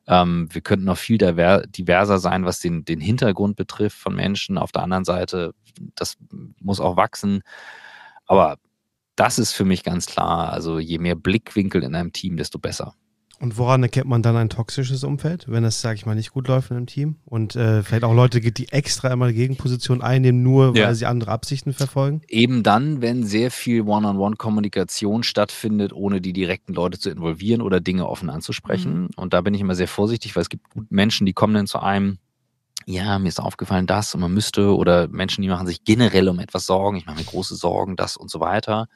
Ähm, wir könnten noch viel diverser sein, was den, den Hintergrund betrifft von Menschen. Auf der anderen Seite, das muss auch wachsen. Aber das ist für mich ganz klar. Also je mehr Blickwinkel in einem Team, desto besser. Und woran erkennt man dann ein toxisches Umfeld, wenn es, sage ich mal, nicht gut läuft in einem Team? Und äh, vielleicht auch Leute gibt, die extra immer eine Gegenposition einnehmen, nur ja. weil sie andere Absichten verfolgen? Eben dann, wenn sehr viel One-on-One-Kommunikation stattfindet, ohne die direkten Leute zu involvieren oder Dinge offen anzusprechen. Mhm. Und da bin ich immer sehr vorsichtig, weil es gibt Menschen, die kommen dann zu einem, ja, mir ist aufgefallen das und man müsste, oder Menschen, die machen sich generell um etwas Sorgen, ich mache mir große Sorgen, das und so weiter.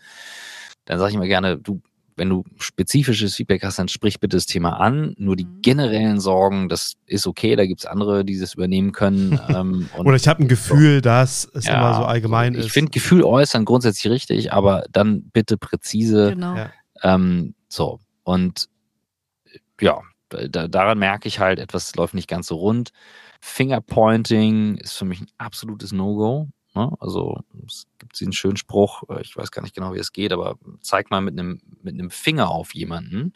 Dann sage ich immer gerne, du wenn du spezifisches Feedback hast, dann sprich bitte das Thema an. Nur die mhm. generellen Sorgen, das ist okay, da gibt es andere, die das übernehmen können. [LAUGHS] Ähm, Oder ich habe ein Gefühl, so. dass es ja, immer so allgemein ich ist. Ich finde Gefühl äußern grundsätzlich richtig, aber dann bitte präzise. Genau. Ähm, so. Und ja, da, daran merke ich halt, etwas läuft nicht ganz so rund. Fingerpointing ist für mich ein absolutes No-Go. Ne? Also es gibt einen schönen Spruch, äh, ich weiß gar nicht genau, wie es geht, aber zeig mal mit einem, mit einem Finger auf jemanden.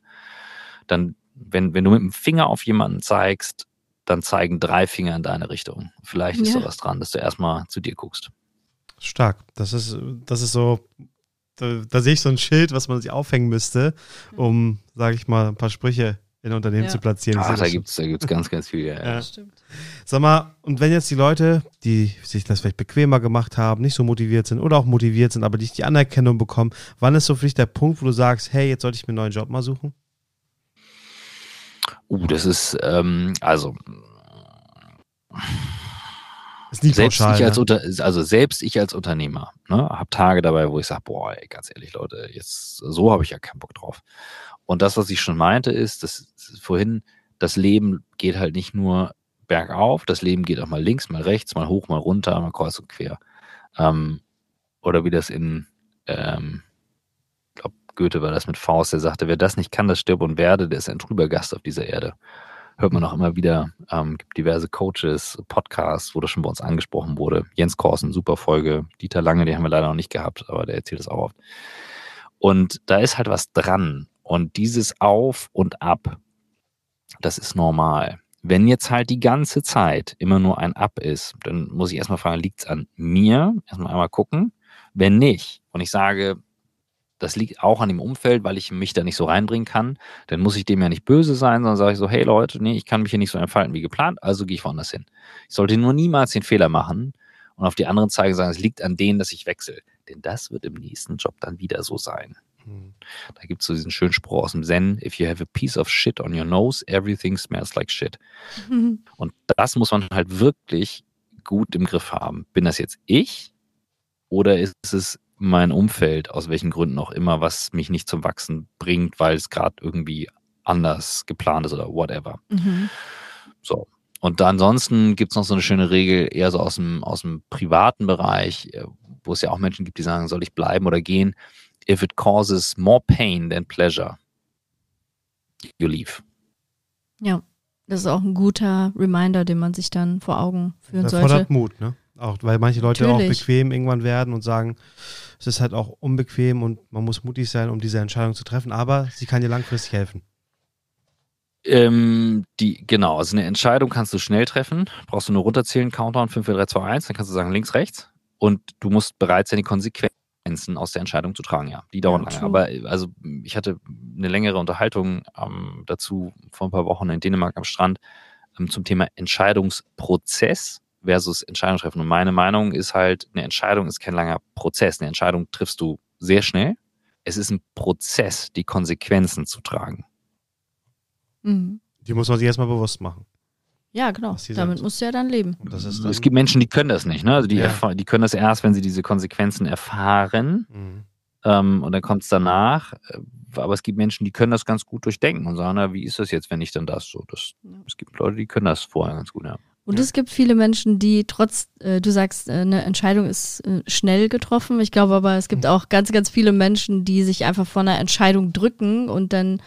Dann, wenn, wenn du mit dem Finger auf jemanden zeigst, dann zeigen drei Finger in deine Richtung. Vielleicht ist ja. da was dran, dass du erstmal zu dir guckst. Stark. Das ist, das ist so, da, da sehe ich so ein Schild, was man sich aufhängen müsste, um, sage ich mal, ein paar Sprüche in Unternehmen ja. zu platzieren. Ach, da gibt es da gibt's ganz, ganz viel. Ja, ja. Stimmt. Sag mal, und wenn jetzt die Leute, die sich das vielleicht bequemer gemacht haben, nicht so motiviert sind oder auch motiviert sind, aber nicht die Anerkennung bekommen, wann ist so für dich der Punkt, wo du sagst, hey, jetzt sollte ich mir einen neuen Job mal suchen? Uh, das ist, ähm, also ist nie selbst pauschal, ich als ne? also selbst ich als Unternehmer ne, habe Tage dabei, wo ich sage, boah, ey, ganz ehrlich, Leute, jetzt so habe ich ja keinen Bock drauf. Und das, was ich schon meinte, ist, dass vorhin das Leben geht halt nicht nur bergauf, das Leben geht auch mal links, mal rechts, mal hoch, mal runter, mal kreuz und quer. Ähm, oder wie das in, ähm, ich glaube, Goethe war das mit Faust, der sagte, wer das nicht kann, das stirbt und werde, der ist ein trüber Gast auf dieser Erde. Hört man auch immer wieder, ähm, gibt diverse Coaches, Podcasts, wo das schon bei uns angesprochen wurde. Jens Korsen, super Folge. Dieter Lange, den haben wir leider noch nicht gehabt, aber der erzählt es auch oft. Und da ist halt was dran. Und dieses Auf und Ab, das ist normal. Wenn jetzt halt die ganze Zeit immer nur ein Ab ist, dann muss ich erstmal fragen, liegt es an mir? Erstmal einmal gucken. Wenn nicht, und ich sage, Das liegt auch an dem Umfeld, weil ich mich da nicht so reinbringen kann. Dann muss ich dem ja nicht böse sein, sondern sage ich so, hey Leute, nee, ich kann mich hier nicht so entfalten wie geplant, also gehe ich woanders hin. Ich sollte nur niemals den Fehler machen und auf die anderen zeigen sagen, es liegt an denen, dass ich wechsle. Denn das wird im nächsten Job dann wieder so sein. Hm. Da gibt es so diesen schönen Spruch aus dem Zen, if you have a piece of shit on your nose, everything smells like shit. Mhm. [LAUGHS] Und das muss man halt wirklich gut im Griff haben. Bin das jetzt ich oder ist es mein Umfeld, aus welchen Gründen auch immer, was mich nicht zum Wachsen bringt, weil es gerade irgendwie anders geplant ist oder whatever. Mhm. So. Und ansonsten gibt es noch so eine schöne Regel, eher so aus dem, aus dem privaten Bereich, äh, wo es ja auch Menschen gibt, die sagen, soll ich bleiben oder gehen? If it causes more pain than pleasure, you leave. Ja, das ist auch ein guter Reminder, den man sich dann vor Augen führen das sollte. Das fordert Mut, ne? Auch, weil manche Leute Natürlich. auch bequem irgendwann werden und sagen, es ist halt auch unbequem und man muss mutig sein, um diese Entscheidung zu treffen, aber sie kann dir langfristig helfen. Ähm, die, genau, also eine Entscheidung kannst du schnell treffen. Brauchst du nur runterzählen, Countdown 5, 4, 3, 2, 1, dann kannst du sagen links, rechts. Und du musst bereit sein, die Konsequenzen aus der Entscheidung zu tragen, ja. Die dauern ja, lange. Aber also ich hatte eine längere Unterhaltung ähm, dazu vor ein paar Wochen in Dänemark am Strand ähm, zum Thema Entscheidungsprozess versus Entscheidung treffen. Und meine Meinung ist halt, eine Entscheidung ist kein langer Prozess. Eine Entscheidung triffst du sehr schnell. Es ist ein Prozess, die Konsequenzen zu tragen. Mhm. Die muss man sich erstmal bewusst machen. Ja, genau. Damit musst du ja dann leben. Dann es gibt Menschen, die können das nicht. Ne? Also die, ja. die können das erst, wenn sie diese Konsequenzen erfahren. Mhm. Ähm, und dann kommt es danach. Äh, aber es gibt Menschen, die können das ganz gut durchdenken und sagen, na, wie ist das jetzt, wenn ich dann das so? Das, ja. Es gibt Leute, die können das vorher ganz gut, ja. Und ja. es gibt viele Menschen, die trotz, äh, du sagst, äh, eine Entscheidung ist äh, schnell getroffen. Ich glaube aber, es gibt mhm. auch ganz, ganz viele Menschen, die sich einfach vor einer Entscheidung drücken und dann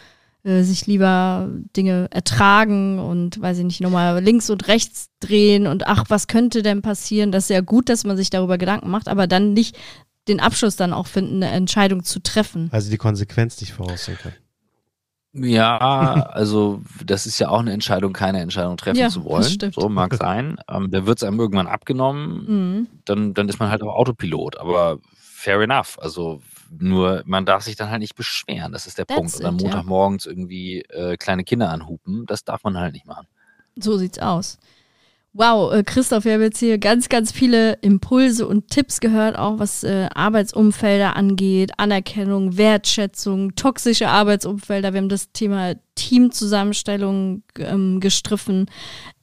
äh, sich lieber Dinge ertragen und, weiß ich nicht, nochmal links und rechts drehen und ach, was könnte denn passieren? Das ist ja gut, dass man sich darüber Gedanken macht, aber dann nicht den Abschluss dann auch finden, eine Entscheidung zu treffen. Also die Konsequenz nicht voraussehen können. Ja, also das ist ja auch eine Entscheidung, keine Entscheidung treffen ja, zu wollen. So mag sein. Ähm, da wird es einem irgendwann abgenommen, mhm. dann, dann ist man halt auch Autopilot. Aber fair enough. Also nur man darf sich dann halt nicht beschweren. Das ist der That's Punkt. Und dann Montagmorgens ja. irgendwie äh, kleine Kinder anhupen, das darf man halt nicht machen. So sieht's aus. Wow, äh, Christoph, wir haben jetzt hier ganz, ganz viele Impulse und Tipps gehört, auch was äh, Arbeitsumfelder angeht, Anerkennung, Wertschätzung, toxische Arbeitsumfelder. Wir haben das Thema Teamzusammenstellung ähm, gestriffen.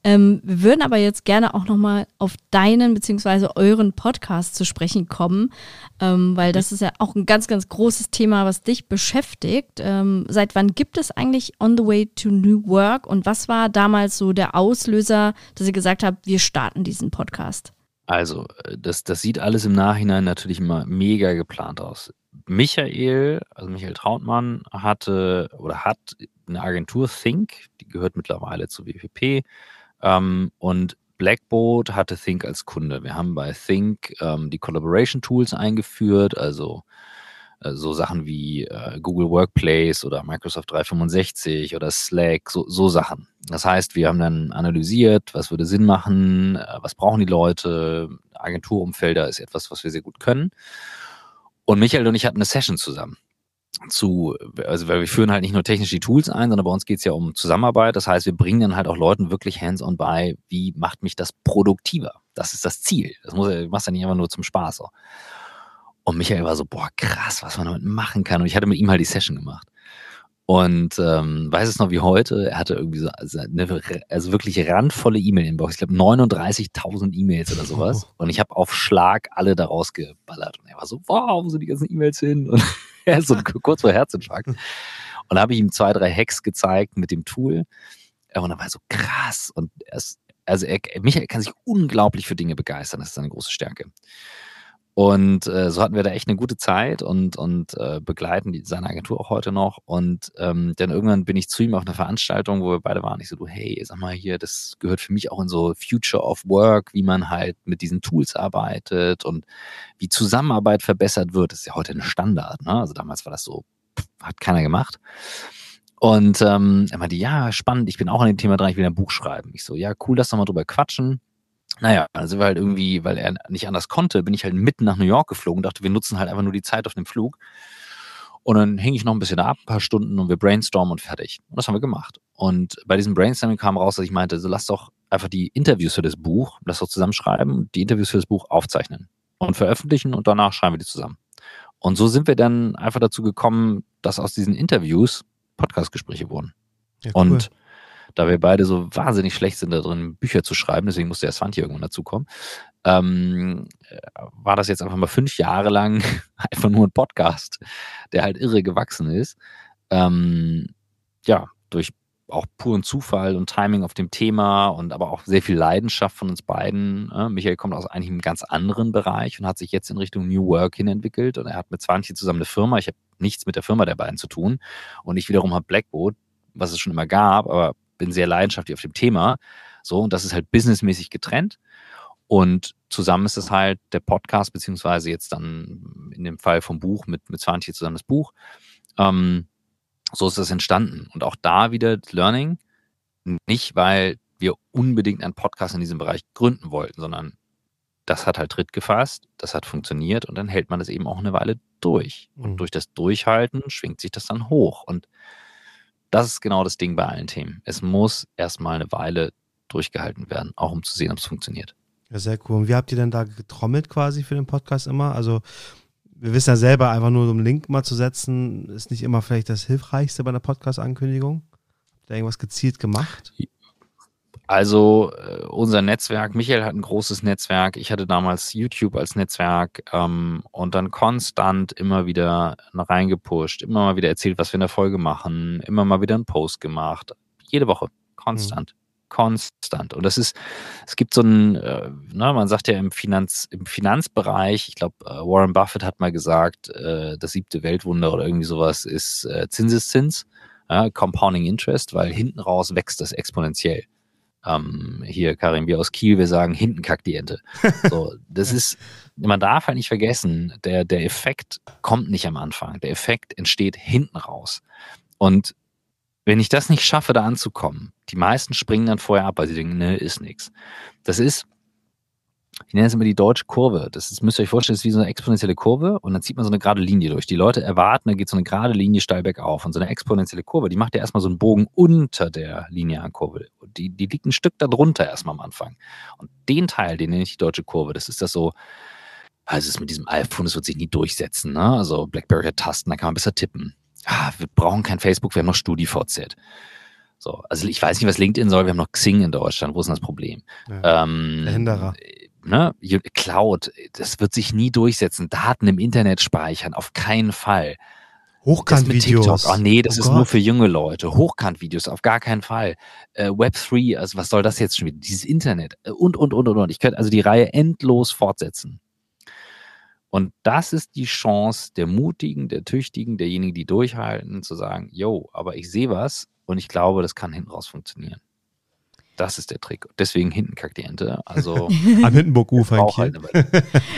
Ähm, wir würden aber jetzt gerne auch nochmal auf deinen bzw. euren Podcast zu sprechen kommen, ähm, weil das ist ja auch ein ganz, ganz großes Thema, was dich beschäftigt. Ähm, seit wann gibt es eigentlich On the Way to New Work und was war damals so der Auslöser, dass ihr gesagt habt, wir starten diesen Podcast? Also, äh, das, das sieht alles im Nachhinein natürlich immer mega geplant aus. Michael, also Michael Trautmann, hatte oder hat eine Agentur Think, die gehört mittlerweile zu WPP ähm, und Blackboard hatte Think als Kunde. Wir haben bei Think ähm, die Collaboration Tools eingeführt, also äh, so Sachen wie äh, Google Workplace oder Microsoft 365 oder Slack, so, so, Sachen. Das heißt, wir haben dann analysiert, was würde Sinn machen, äh, was brauchen die Leute. Agenturumfelder ist etwas, was wir sehr gut können. Und Michael und ich hatten eine Session zusammen zu, also weil wir führen halt nicht nur technisch die Tools ein, sondern bei uns geht es ja um Zusammenarbeit. Das heißt, wir bringen dann halt auch Leuten wirklich hands-on bei, wie macht mich das produktiver? Das ist das Ziel. Das muss ja, machst ja nicht einfach nur zum Spaß. So. Und Michael war so, boah, krass, was man damit machen kann. Und ich hatte mit ihm halt die Session gemacht. Und ähm, weiß es noch wie heute, er hatte irgendwie so also, eine, also wirklich randvolle E-Mail-Inbox. Ich glaube 39.000 E-Mails oder sowas. Oh. Und ich habe auf Schlag alle daraus geballert. Und er war so, wow, wo sind die ganzen E-Mails hin? [LAUGHS] Und er ist so [LAUGHS] kurz vor Herzinfarkt. Und da habe ich ihm zwei, drei Hacks gezeigt mit dem Tool. Und dann war er so krass. Und er ist, also er, Michael kann sich unglaublich für Dinge begeistern. Das ist seine große Stärke. Und äh, so hatten wir da echt eine gute Zeit und, und äh, begleiten die, seine Agentur auch heute noch. Und ähm, dann irgendwann bin ich zu ihm auf einer Veranstaltung, wo wir beide waren. Ich so, du, hey, sag mal hier, das gehört für mich auch in so Future of Work, wie man halt mit diesen Tools arbeitet und wie Zusammenarbeit verbessert wird. Das ist ja heute ein Standard. Ne? Also damals war das so, pff, hat keiner gemacht. Und ähm, er meinte, ja, spannend, ich bin auch an dem Thema dran, ich will ein Buch schreiben. Ich so, ja, cool, lass doch mal drüber quatschen. Naja, also wir halt irgendwie, weil er nicht anders konnte, bin ich halt mitten nach New York geflogen, dachte, wir nutzen halt einfach nur die Zeit auf dem Flug. Und dann hänge ich noch ein bisschen ab, ein paar Stunden und wir brainstormen und fertig. Und das haben wir gemacht. Und bei diesem Brainstorming kam raus, dass ich meinte, so lass doch einfach die Interviews für das Buch, lass doch zusammenschreiben, die Interviews für das Buch aufzeichnen und veröffentlichen und danach schreiben wir die zusammen. Und so sind wir dann einfach dazu gekommen, dass aus diesen Interviews Podcastgespräche wurden. Ja, cool. Und da wir beide so wahnsinnig schlecht sind da drin, Bücher zu schreiben, deswegen musste der Svanti irgendwann dazukommen, ähm, war das jetzt einfach mal fünf Jahre lang [LAUGHS] einfach nur ein Podcast, der halt irre gewachsen ist. Ähm, ja, durch auch puren Zufall und Timing auf dem Thema und aber auch sehr viel Leidenschaft von uns beiden. Äh, Michael kommt aus eigentlich einem ganz anderen Bereich und hat sich jetzt in Richtung New Work hin entwickelt und er hat mit Zwanti zusammen eine Firma. Ich habe nichts mit der Firma der beiden zu tun und ich wiederum habe Blackboard, was es schon immer gab, aber bin sehr leidenschaftlich auf dem Thema. So, und das ist halt businessmäßig getrennt. Und zusammen ist es halt der Podcast, beziehungsweise jetzt dann in dem Fall vom Buch mit, mit Zwanti zusammen das Buch. Ähm, so ist das entstanden. Und auch da wieder Learning, nicht weil wir unbedingt einen Podcast in diesem Bereich gründen wollten, sondern das hat halt Tritt gefasst, das hat funktioniert und dann hält man das eben auch eine Weile durch. Und mhm. durch das Durchhalten schwingt sich das dann hoch. Und das ist genau das Ding bei allen Themen. Es muss erstmal eine Weile durchgehalten werden, auch um zu sehen, ob es funktioniert. Ja, sehr cool. Und wie habt ihr denn da getrommelt quasi für den Podcast immer? Also wir wissen ja selber, einfach nur so einen Link mal zu setzen, ist nicht immer vielleicht das Hilfreichste bei einer Podcast-Ankündigung. Habt ihr irgendwas gezielt gemacht? Also äh, unser Netzwerk, Michael hat ein großes Netzwerk, ich hatte damals YouTube als Netzwerk ähm, und dann konstant immer wieder reingepusht, immer mal wieder erzählt, was wir in der Folge machen, immer mal wieder einen Post gemacht, jede Woche, konstant. Mhm konstant. Und das ist, es gibt so ein, äh, ne, man sagt ja im, Finanz, im Finanzbereich, ich glaube, äh, Warren Buffett hat mal gesagt, äh, das siebte Weltwunder oder irgendwie sowas ist äh, Zinseszins, ja, Compounding Interest, weil hinten raus wächst das exponentiell. Ähm, hier, Karim, wir aus Kiel, wir sagen, hinten kackt die Ente. So, das [LAUGHS] ist, man darf halt nicht vergessen, der, der Effekt kommt nicht am Anfang. Der Effekt entsteht hinten raus. Und wenn ich das nicht schaffe, da anzukommen, die meisten springen dann vorher ab, weil sie denken, ne, ist nichts. Das ist, ich nenne es immer die deutsche Kurve. Das ist, müsst ihr euch vorstellen, das ist wie so eine exponentielle Kurve und dann zieht man so eine gerade Linie durch. Die Leute erwarten, da geht so eine gerade Linie steil bergauf. Und so eine exponentielle Kurve, die macht ja erstmal so einen Bogen unter der linearen Kurve. Die, die liegt ein Stück darunter erstmal am Anfang. Und den Teil, den nenne ich die deutsche Kurve, das ist das so, also es ist mit diesem iPhone, das wird sich nie durchsetzen. Ne? Also BlackBerry hat Tasten, da kann man besser tippen ah, wir brauchen kein Facebook, wir haben noch StudiVZ. So, also ich weiß nicht, was LinkedIn soll, wir haben noch Xing in Deutschland, wo ist denn das Problem? Ja, ähm, Hinderer. Ne, Cloud, das wird sich nie durchsetzen. Daten im Internet speichern, auf keinen Fall. Hochkant-Videos. Oh nee, das oh ist Gott. nur für junge Leute. Hochkant-Videos, auf gar keinen Fall. Äh, Web 3, also was soll das jetzt schon wieder? Dieses Internet äh, und, und, und, und, und. Ich könnte also die Reihe endlos fortsetzen. Und das ist die Chance der Mutigen, der Tüchtigen, derjenigen, die durchhalten, zu sagen, yo, aber ich sehe was und ich glaube, das kann hinten raus funktionieren. Das ist der Trick. Deswegen hinten kackt die Ente. Also [LAUGHS] am Hindenburg-Ufer. Halt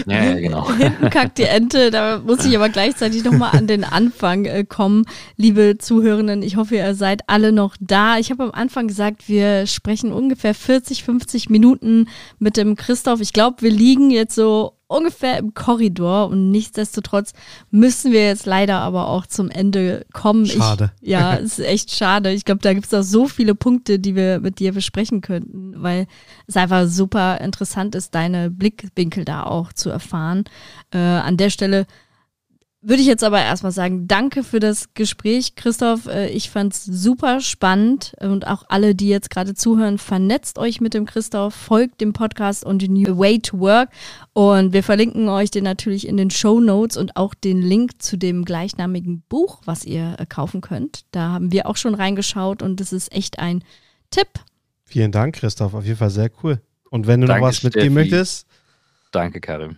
ja, ja, genau. [LAUGHS] hinten kackt die Ente. Da muss ich aber gleichzeitig nochmal an den Anfang äh, kommen. Liebe Zuhörenden, ich hoffe, ihr seid alle noch da. Ich habe am Anfang gesagt, wir sprechen ungefähr 40, 50 Minuten mit dem Christoph. Ich glaube, wir liegen jetzt so ungefähr im Korridor und nichtsdestotrotz müssen wir jetzt leider aber auch zum Ende kommen. Schade. Ich, ja, ist echt schade. Ich glaube, da gibt es auch so viele Punkte, die wir mit dir besprechen könnten, weil es einfach super interessant ist, deine Blickwinkel da auch zu erfahren. Äh, an der Stelle würde ich jetzt aber erstmal sagen, danke für das Gespräch, Christoph. Äh, ich fand es super spannend und auch alle, die jetzt gerade zuhören, vernetzt euch mit dem Christoph, folgt dem Podcast und The New Way to Work und wir verlinken euch den natürlich in den Show Notes und auch den Link zu dem gleichnamigen Buch, was ihr äh, kaufen könnt. Da haben wir auch schon reingeschaut und das ist echt ein Tipp. Vielen Dank, Christoph. Auf jeden Fall sehr cool. Und wenn du Danke, noch was mitgeben Steffi. möchtest. Danke, Karim.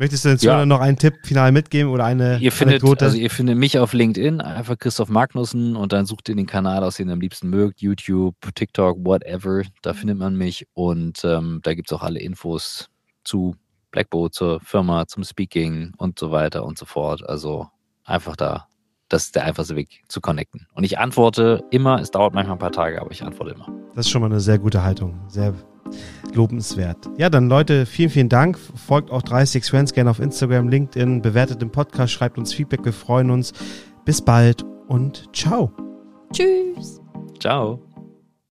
Möchtest du den ja. noch einen Tipp final mitgeben oder eine ihr findet, Anekdote? Also ihr findet mich auf LinkedIn, einfach Christoph Magnussen und dann sucht ihr den Kanal aus, den ihr am liebsten mögt, YouTube, TikTok, whatever, da findet man mich und ähm, da gibt es auch alle Infos zu Blackboard, zur Firma, zum Speaking und so weiter und so fort. Also einfach da, das ist der einfachste Weg zu connecten. Und ich antworte immer, es dauert manchmal ein paar Tage, aber ich antworte immer. Das ist schon mal eine sehr gute Haltung, sehr lobenswert. Ja, dann Leute, vielen, vielen Dank. Folgt auch 30 Friends gerne auf Instagram, LinkedIn, bewertet den Podcast, schreibt uns Feedback, wir freuen uns. Bis bald und ciao. Tschüss. Ciao.